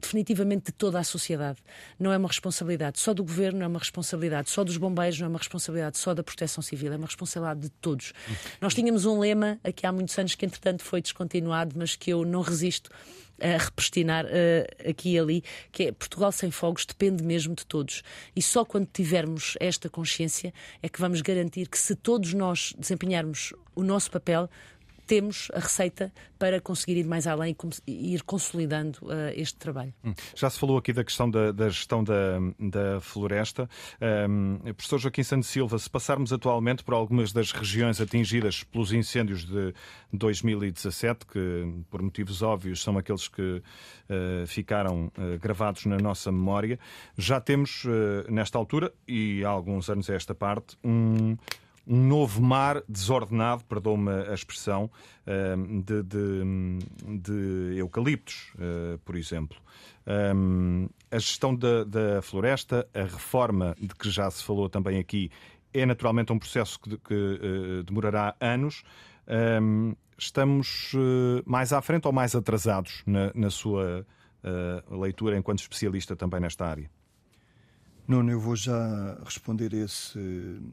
definitivamente de toda a sociedade. Não é uma responsabilidade só do governo, não é uma responsabilidade só dos bombeiros, não é uma responsabilidade só da proteção civil, é uma responsabilidade de todos. Nós tínhamos um lema aqui há muitos anos que, entretanto, foi descontinuado, mas que eu não resisto a repristinar uh, aqui e ali, que é Portugal sem fogos depende mesmo de todos. E só quando tivermos esta consciência é que vamos garantir que se todos nós desempenharmos o nosso papel, temos a receita para conseguir ir mais além e ir consolidando uh, este trabalho. Hum. Já se falou aqui da questão da, da gestão da, da floresta. Um, professor Joaquim Santos Silva, se passarmos atualmente por algumas das regiões atingidas pelos incêndios de 2017, que por motivos óbvios são aqueles que uh, ficaram uh, gravados na nossa memória, já temos nesta altura, e há alguns anos a esta parte, um um novo mar desordenado, perdoa-me a expressão, ehm, de, de, de eucaliptos, eh, por exemplo. Ehm, a gestão da, da, floresta, a reforma de que já se falou também aqui, é naturalmente um processo que, que uh, demorará anos. Ehm, estamos uh, mais à frente ou mais atrasados na, na sua leitura enquanto especialista também nesta área? Nuno, eu vou já responder esse,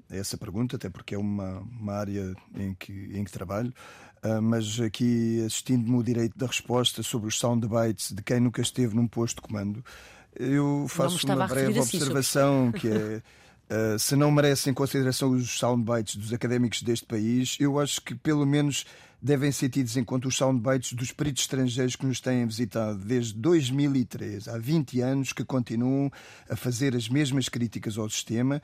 a essa pergunta, até porque é uma, uma área em que, em que trabalho. Uh, mas aqui, assistindo-me o direito da resposta sobre os soundbites de quem nunca esteve num posto de comando, eu faço uma breve assim, observação que é. Uh, se não merecem consideração os soundbites dos académicos deste país, eu acho que pelo menos devem ser tidos em conta os soundbites dos peritos estrangeiros que nos têm visitado desde 2003, há 20 anos, que continuam a fazer as mesmas críticas ao sistema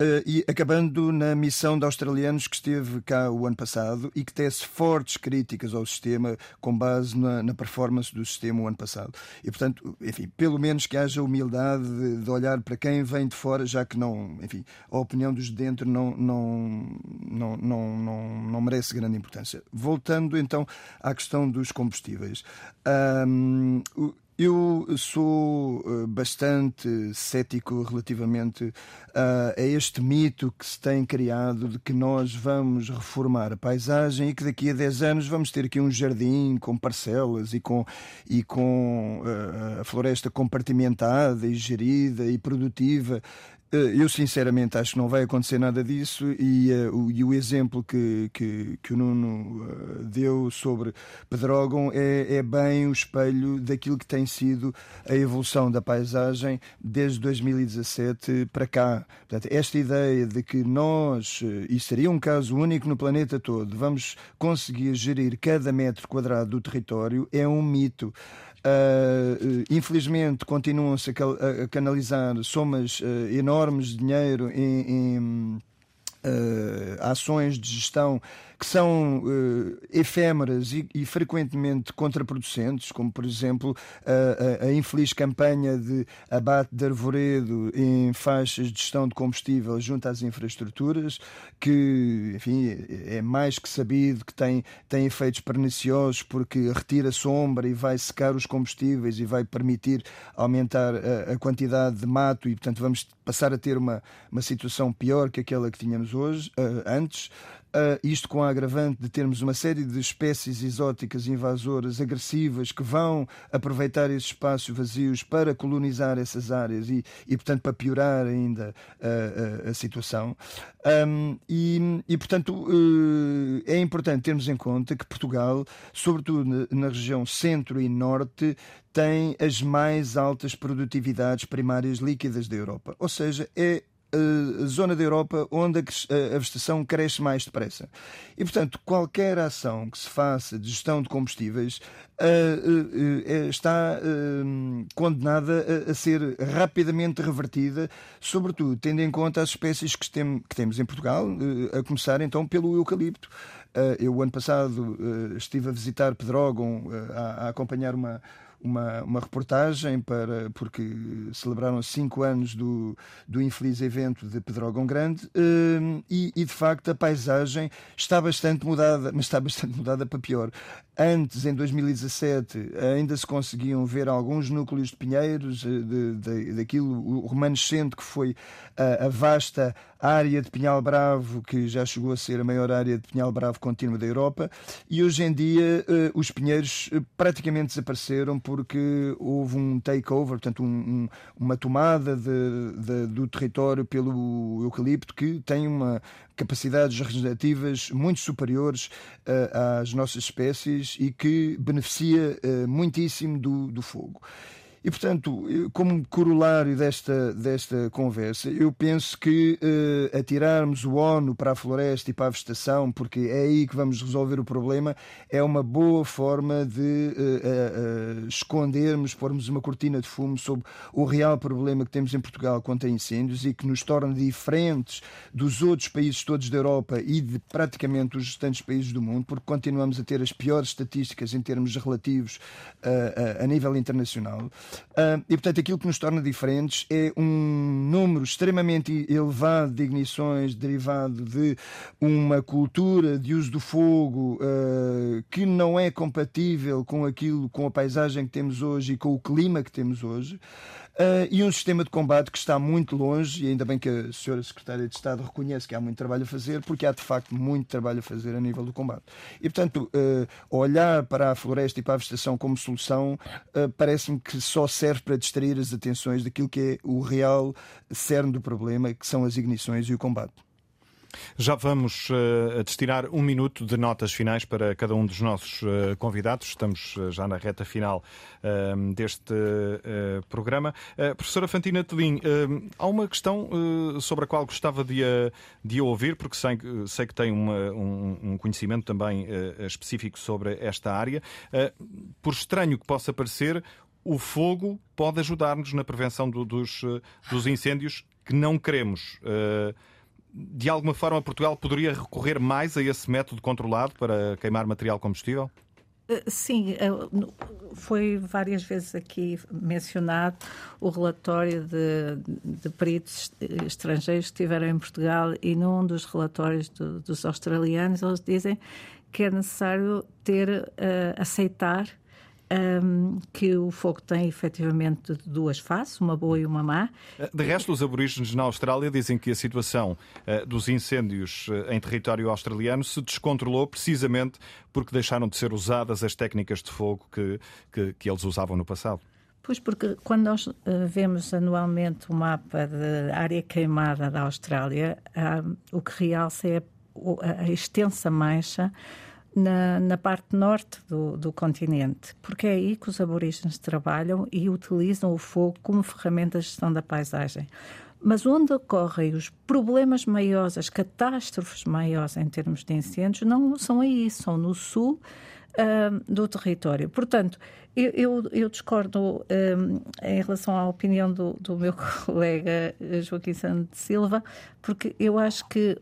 Uh, e acabando na missão de australianos que esteve cá o ano passado e que tece fortes críticas ao sistema com base na, na performance do sistema o ano passado. E, portanto, enfim, pelo menos que haja humildade de, de, olhar para quem vem de fora, já que não, enfim, a opinião dos de dentro não, não, não, não, não, não merece grande importância. Voltando então à questão dos combustíveis. Um, eu sou eh, bastante cético relativamente a este mito que se tem criado de que nós vamos reformar a paisagem e que daqui a 10 anos vamos ter aqui um jardim com parcelas e com, e com eh, a floresta compartimentada e gerida e produtiva. eh, eu sinceramente acho que não vai acontecer nada disso e, uh, o, e o, exemplo que, que, que o Nuno uh, deu sobre Pedrógão é, é, bem o espelho daquilo que tem sido a evolução da paisagem desde 2017 para cá. Portanto, esta ideia de que nós, e seria um caso único no planeta todo, vamos conseguir gerir cada metro quadrado do território é um mito. Uh, infelizmente continuam-se a, canalizar somas uh, enormes de dinheiro em, em uh, ações de gestão que são uh, efêmeras e, e, frequentemente contraproducentes, como por exemplo a, a, a, infeliz campanha de abate de arvoredo em faixas de gestão de combustível junto às infraestruturas, que enfim, é mais que sabido que tem, tem efeitos perniciosos porque retira sombra e vai secar os combustíveis e vai permitir aumentar a, a quantidade de mato e portanto vamos passar a ter uma, uma situação pior que aquela que tínhamos hoje, uh, antes. Uh, isto com a agravante de termos uma série de espécies exóticas invasoras agressivas que vão aproveitar esses espaços vazios para colonizar essas áreas e, e portanto, para piorar ainda uh, a, a situação. Um, e, e, portanto, uh, é importante termos em conta que Portugal, sobretudo na, na região centro e norte, tem as mais altas produtividades primárias líquidas da Europa. Ou seja, é a zona da Europa onde a vegetação cresce mais depressa. E, portanto, qualquer ação que se faça de gestão de combustíveis está condenada a ser rapidamente revertida, sobretudo tendo em conta as espécies que temos em Portugal, a começar então pelo eucalipto. Eu, ano passado, estive a visitar Pedrógão, a acompanhar uma uma, uma reportagem para, porque celebraram cinco anos do, do infeliz evento de Pedrógão Grande hum, e, e, de facto a paisagem está bastante mudada, mas está bastante mudada para pior. Antes, em 2017, ainda se conseguiam ver alguns núcleos de pinheiros, eh, de, de, daquilo, remanescente que foi a, a, vasta área de Pinhal Bravo, que já chegou a ser a maior área de Pinhal Bravo contínua da Europa, e hoje em dia uh, os pinheiros eh, praticamente desapareceram porque houve um takeover, portanto, um, um, uma tomada de, do território pelo eucalipto que tem uma capacidades regenerativas muito superiores às nossas espécies e que beneficia uh, muitíssimo do, do fogo. E, portanto, como corolário desta, desta conversa, eu penso que uh, atirarmos o ONU para a floresta e para a vegetação, porque é aí que vamos resolver o problema, é uma boa forma de uh, uh, escondermos, pormos uma cortina de fumo sobre o real problema que temos em Portugal quanto a incêndios e que nos torna diferentes dos outros países todos da Europa e de praticamente os restantes países do mundo, porque continuamos a ter as piores estatísticas em termos relativos a nível internacional. Uh, e, portanto, aquilo que nos torna diferentes é um número extremamente elevado de ignições derivado de uma cultura de uso do fogo uh, que não é compatível com aquilo, com a paisagem que temos hoje e com o clima que temos hoje. Uh, e um sistema de combate que está muito longe, e ainda bem que a senhora Secretária de Estado reconhece que há muito trabalho a fazer, porque há de facto muito trabalho a fazer a nível do combate. E portanto, uh, olhar para a floresta e para a vegetação como solução uh, parece-me que só serve para distrair as atenções daquilo que é o real cerne do problema, que são as ignições e o combate. Já vamos uh, destinar um minuto de notas finais para cada um dos nossos uh, convidados. Estamos uh, já na reta final deste programa. professora Fantina Telim, há uma questão sobre a qual gostava de de ouvir, porque sei, sei que tem uma, um, um, conhecimento também específico sobre esta área. por estranho que possa parecer, o fogo pode ajudar-nos na prevenção do, dos, dos incêndios que não queremos. Uh, de alguma forma, Portugal poderia recorrer mais a esse método controlado para queimar material combustível? Eh, sim, eh, foi várias vezes aqui mencionado o relatório de, de peritos estrangeiros que estiveram em Portugal e num dos relatórios do, dos australianos eles dizem que é necessário ter, uh, aceitar um, que o fogo tem efetivamente duas faces, uma boa e uma má. De resto, os aborígenes na Austrália dizem que a situação uh, dos incêndios uh, em território australiano se descontrolou precisamente porque deixaram de ser usadas as técnicas de fogo que, que, que eles usavam no passado. Pois, porque quando nós uh, vemos anualmente o mapa de área queimada da Austrália, o que realça é a, a extensa mancha na, na parte norte do, do, continente, porque é aí que os aborígenes trabalham e utilizam o fogo como ferramenta de gestão da paisagem. Mas onde ocorrem os problemas maiores, as catástrofes maiores em termos de incêndios, não são aí, são no sul uh, do território. Portanto, eu, eu, eu discordo um, em relação à opinião do, do meu colega Joaquim Santos Silva, porque eu acho que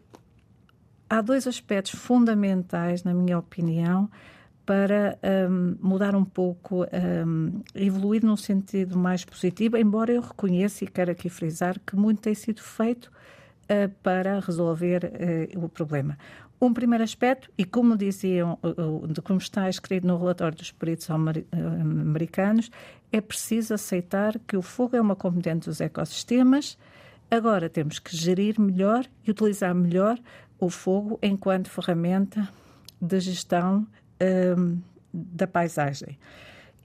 há dois aspectos fundamentais, na minha opinião, para um, mudar um pouco, um, evoluir num sentido mais positivo, embora eu reconheça e quero aqui frisar que muito tem sido feito uh, para resolver uh, o problema. Um primeiro aspecto, e como diziam, uh, como está escrito no relatório dos peritos americanos, é preciso aceitar que o fogo é uma componente dos ecossistemas. Agora temos que gerir melhor e utilizar melhor o fogo enquanto ferramenta de gestão um, da paisagem.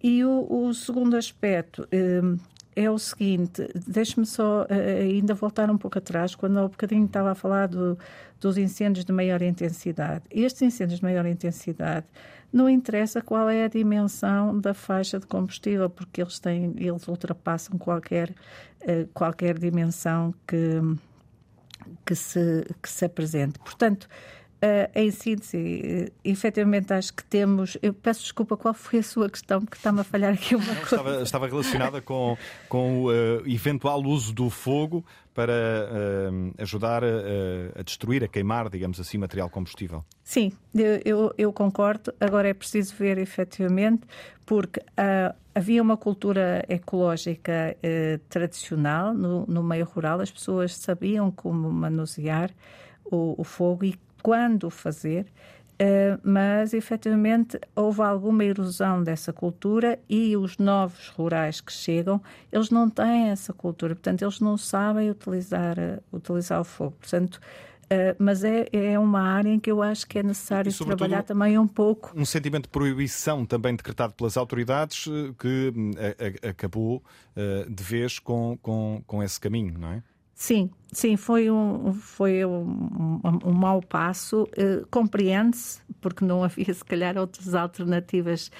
E o, o segundo aspecto um, é o seguinte: deixe-me só uh, ainda voltar um pouco atrás, quando há um bocadinho estava a falar do, dos incêndios de maior intensidade. Estes incêndios de maior intensidade não interessa qual é a dimensão da faixa de combustível, porque eles têm, eles ultrapassam qualquer, uh, qualquer dimensão que que se, que se apresente. Portanto, Uh, em síntese, uh, efetivamente acho que temos. Eu peço desculpa, qual foi a sua questão? Porque está-me a falhar aqui uma coisa. Estava, estava relacionada com, com o uh, eventual uso do fogo para uh, ajudar a, a, destruir, a queimar, digamos assim, material combustível. Sim, eu, eu, concordo. Agora é preciso ver efetivamente, porque havia uma cultura ecológica tradicional no, no meio rural, as pessoas sabiam como manusear o, o fogo e quando fazer, Uh, mas efetivamente houve alguma erosão dessa cultura e os novos rurais que chegam, eles não têm essa cultura, portanto, eles não sabem utilizar, uh, utilizar o fogo. Portanto, uh, mas é, é uma área em que eu acho que é necessário e, trabalhar também um pouco. Um sentimento de proibição também decretado pelas autoridades que acabou de vez com, com, com esse caminho, não é? Sim, sim, foi um, foi um, um, um mau passo. Uh, Compreende-se, porque não havia, se calhar, outras alternativas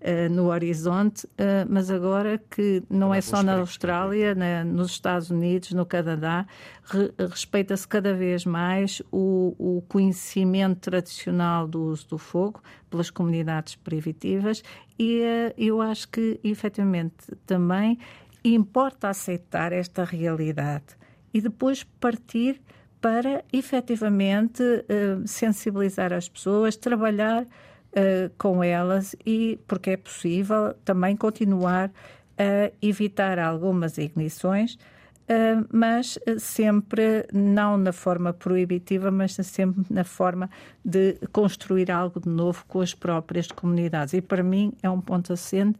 uh, no horizonte, uh, mas agora que não é só na Austrália, na, nos Estados Unidos, no Canadá, re, respeita-se cada vez mais o, o, conhecimento tradicional do uso do fogo pelas comunidades privativas e uh, eu acho que, efetivamente, também importa aceitar esta realidade e depois partir para efetivamente sensibilizar as pessoas, trabalhar uh, com elas e porque é possível também continuar a evitar algumas ignições, uh, mas sempre não na forma proibitiva, mas sempre na forma de construir algo de novo com as próprias comunidades. E para mim é um ponto assente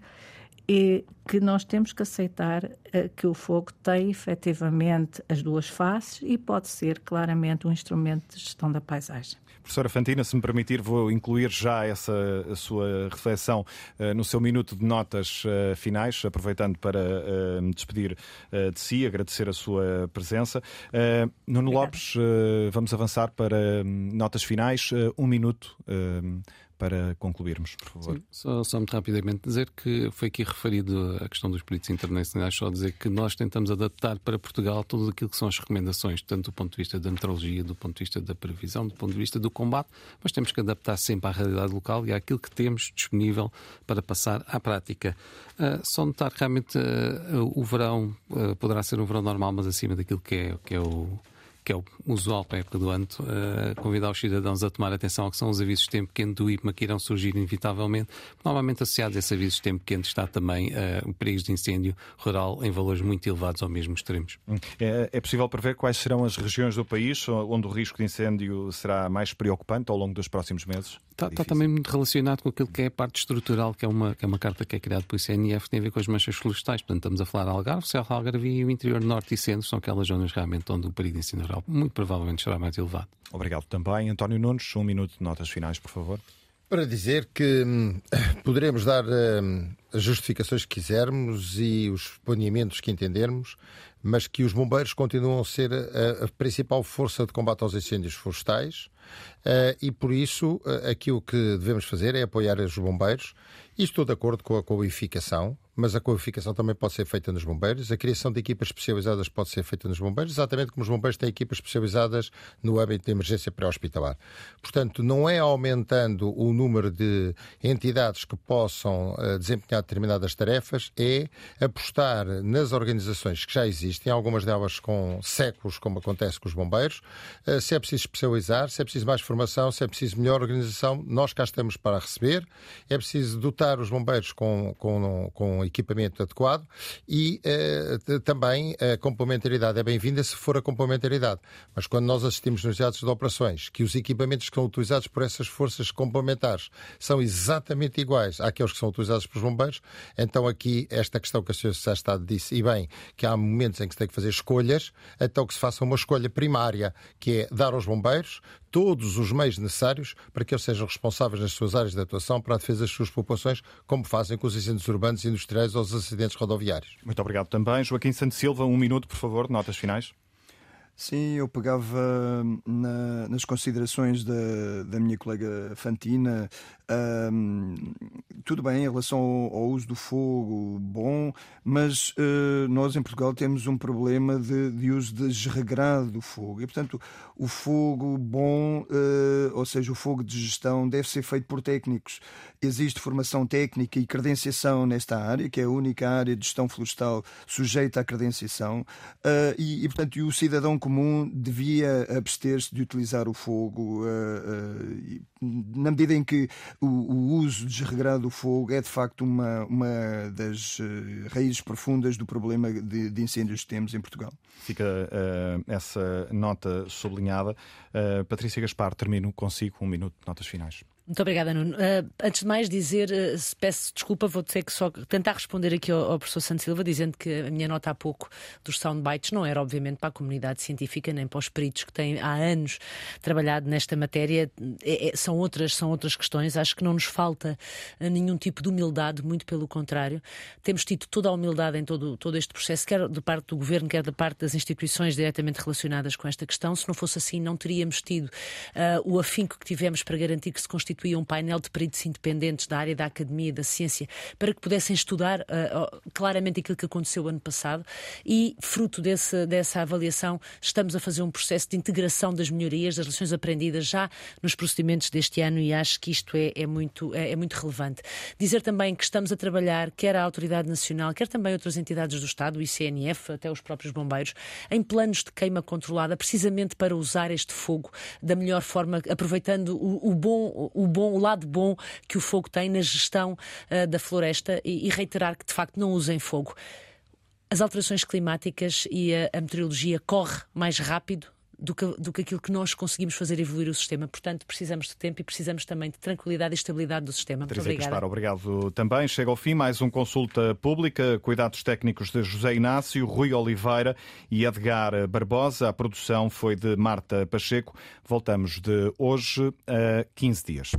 e que nós temos que aceitar uh, que o fogo tem efetivamente as duas faces e pode ser claramente um instrumento de gestão da paisagem. Professora Fantina, se me permitir, vou incluir já essa sua reflexão uh, no seu minuto de notas uh, finais, aproveitando para uh, me despedir de si, agradecer a sua presença. Nuno Obrigada. Lopes, vamos avançar para um, notas finais. um minuto para concluirmos, por favor. Sim, só, só, muito rapidamente dizer que foi aqui referido a questão dos peritos internacionais, só dizer que nós tentamos adaptar para Portugal tudo aquilo que são as recomendações, tanto do ponto de vista da meteorologia, do ponto de vista da previsão, do ponto de vista do combate, mas temos que adaptar sempre à realidade local e àquilo que temos disponível para passar à prática. Uh, só notar que realmente uh, o verão uh, poderá ser um verão normal, mas acima daquilo que é, que é o que é o usual para a época do ano, uh, convidar os cidadãos a tomar atenção ao que são os avisos de tempo quente do IPMA que irão surgir inevitavelmente. Normalmente associados a esses avisos de tempo quente está também uh, perigos de incêndio rural em valores muito elevados ou mesmo extremos. Hum. É, é, possível prever quais serão as regiões do país onde o risco de incêndio será mais preocupante ao longo dos próximos meses? Está, está também muito relacionado com aquilo que é a parte estrutural, que é uma, que é uma carta que é criada pelo ICNF, que tem a ver com as manchas florestais. Portanto, estamos a falar de Algarve, Serra Algarve e o interior norte e centro, são aquelas zonas realmente onde o perigo de incêndio rural muito provavelmente será mais elevado. Obrigado também. António Nunes, um minuto de notas finais, por favor. Para dizer que hum, poderemos dar hum, as justificações que quisermos e os planeamentos que entendermos, mas que os bombeiros continuam a ser a, a principal força de combate aos incêndios florestais uh, e, por isso, uh, aquilo que devemos fazer é apoiar os bombeiros. E estou de acordo com a qualificação, mas a qualificação também pode ser feita nos bombeiros. A criação de equipas especializadas pode ser feita nos bombeiros, exatamente como os bombeiros têm equipas especializadas no âmbito de emergência pré-hospitalar. Portanto, não é aumentando o número de entidades que possam uh, desempenhar determinadas tarefas, é apostar nas organizações que já existem, algumas delas com séculos, como acontece com os bombeiros. Uh, se é preciso especializar, se é preciso mais formação, se é preciso melhor organização, nós cá estamos para receber. É preciso dotar os bombeiros com, com, com equipamento adequado e uh, também a complementaridade é bem-vinda se for a complementaridade. Mas quando nós assistimos nos teatros de operações que os equipamentos que são utilizados por essas forças complementares são exatamente iguais àqueles que são utilizados pelos bombeiros, então aqui esta questão que a senhora Estado disse, e bem, que há momentos em que se tem que fazer escolhas, então que se faça uma escolha primária, que é dar aos bombeiros todos os meios necessários para que eles sejam responsáveis nas suas áreas de atuação para a defesa das suas populações, como fazem com os incêndios urbanos industriais aos acidentes rodoviários. Muito obrigado também. Joaquim Santos Silva, um minuto, por favor, notas finais. Sim, eu pegava na, nas considerações da, da minha colega Fantina um, tudo bem em relação ao, ao, uso do fogo, bom, mas uh, nós em Portugal temos um problema de, de, uso desregrado do fogo. E, portanto, o fogo bom, uh, ou seja, o fogo de gestão, deve ser feito por técnicos. Existe formação técnica e credenciação nesta área, que é a única área de gestão florestal sujeita à credenciação, uh, e, e, portanto, o cidadão comum devia abster-se de utilizar o fogo na medida em que o, uso desregrado do fogo é de facto uma, uma das uh, raízes profundas do problema de, de, incêndios que temos em Portugal. Fica uh, essa nota sublinhada. Uh, Patrícia Gaspar, termino consigo um minuto de notas finais. Muito obrigada, Nuno. Uh, antes de mais dizer, uh, peço desculpa, vou ter que só tentar responder aqui ao, ao, professor Santos Silva, dizendo que a minha nota há pouco dos soundbites não era, obviamente, para a comunidade científica, nem para os peritos que têm há anos trabalhado nesta matéria. É, é, são, outras, são outras questões. Acho que não nos falta ah, nenhum tipo de humildade, muito pelo contrário. Temos tido toda a humildade em todo, todo este processo, quer da parte do governo, quer da parte das instituições diretamente relacionadas com esta questão. Se não fosse assim, não teríamos tido uh, o afinco que tivemos para garantir que se constitui constituía um painel de peritos independentes da área da academia e da ciência para que pudessem estudar uh, claramente aquilo que aconteceu ano passado e, fruto desse, dessa avaliação, estamos a fazer um processo de integração das melhorias, das lições aprendidas já nos procedimentos deste ano e acho que isto é, é muito, é, é muito relevante. Dizer também que estamos a trabalhar, quer a Autoridade Nacional, quer também outras entidades do Estado, o ICNF, até os próprios bombeiros, em planos de queima controlada, precisamente para usar este fogo da melhor forma, aproveitando o, o bom, o bom, o lado bom que o fogo tem na gestão uh, da floresta e, e reiterar que de facto não usem fogo. As alterações climáticas e a, a meteorologia corre mais rápido do que, do que aquilo que nós conseguimos fazer evoluir o sistema. Portanto, precisamos de tempo e precisamos também de tranquilidade e estabilidade do sistema. Muito obrigada. obrigado também. Chega ao fim mais um consulta pública. Cuidados técnicos de José Inácio, Rui Oliveira e Edgar Barbosa. A produção foi de Marta Pacheco. Voltamos de hoje a 15 dias.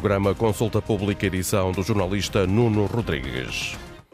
Programa Consulta Pública, edição do jornalista Nuno Rodrigues.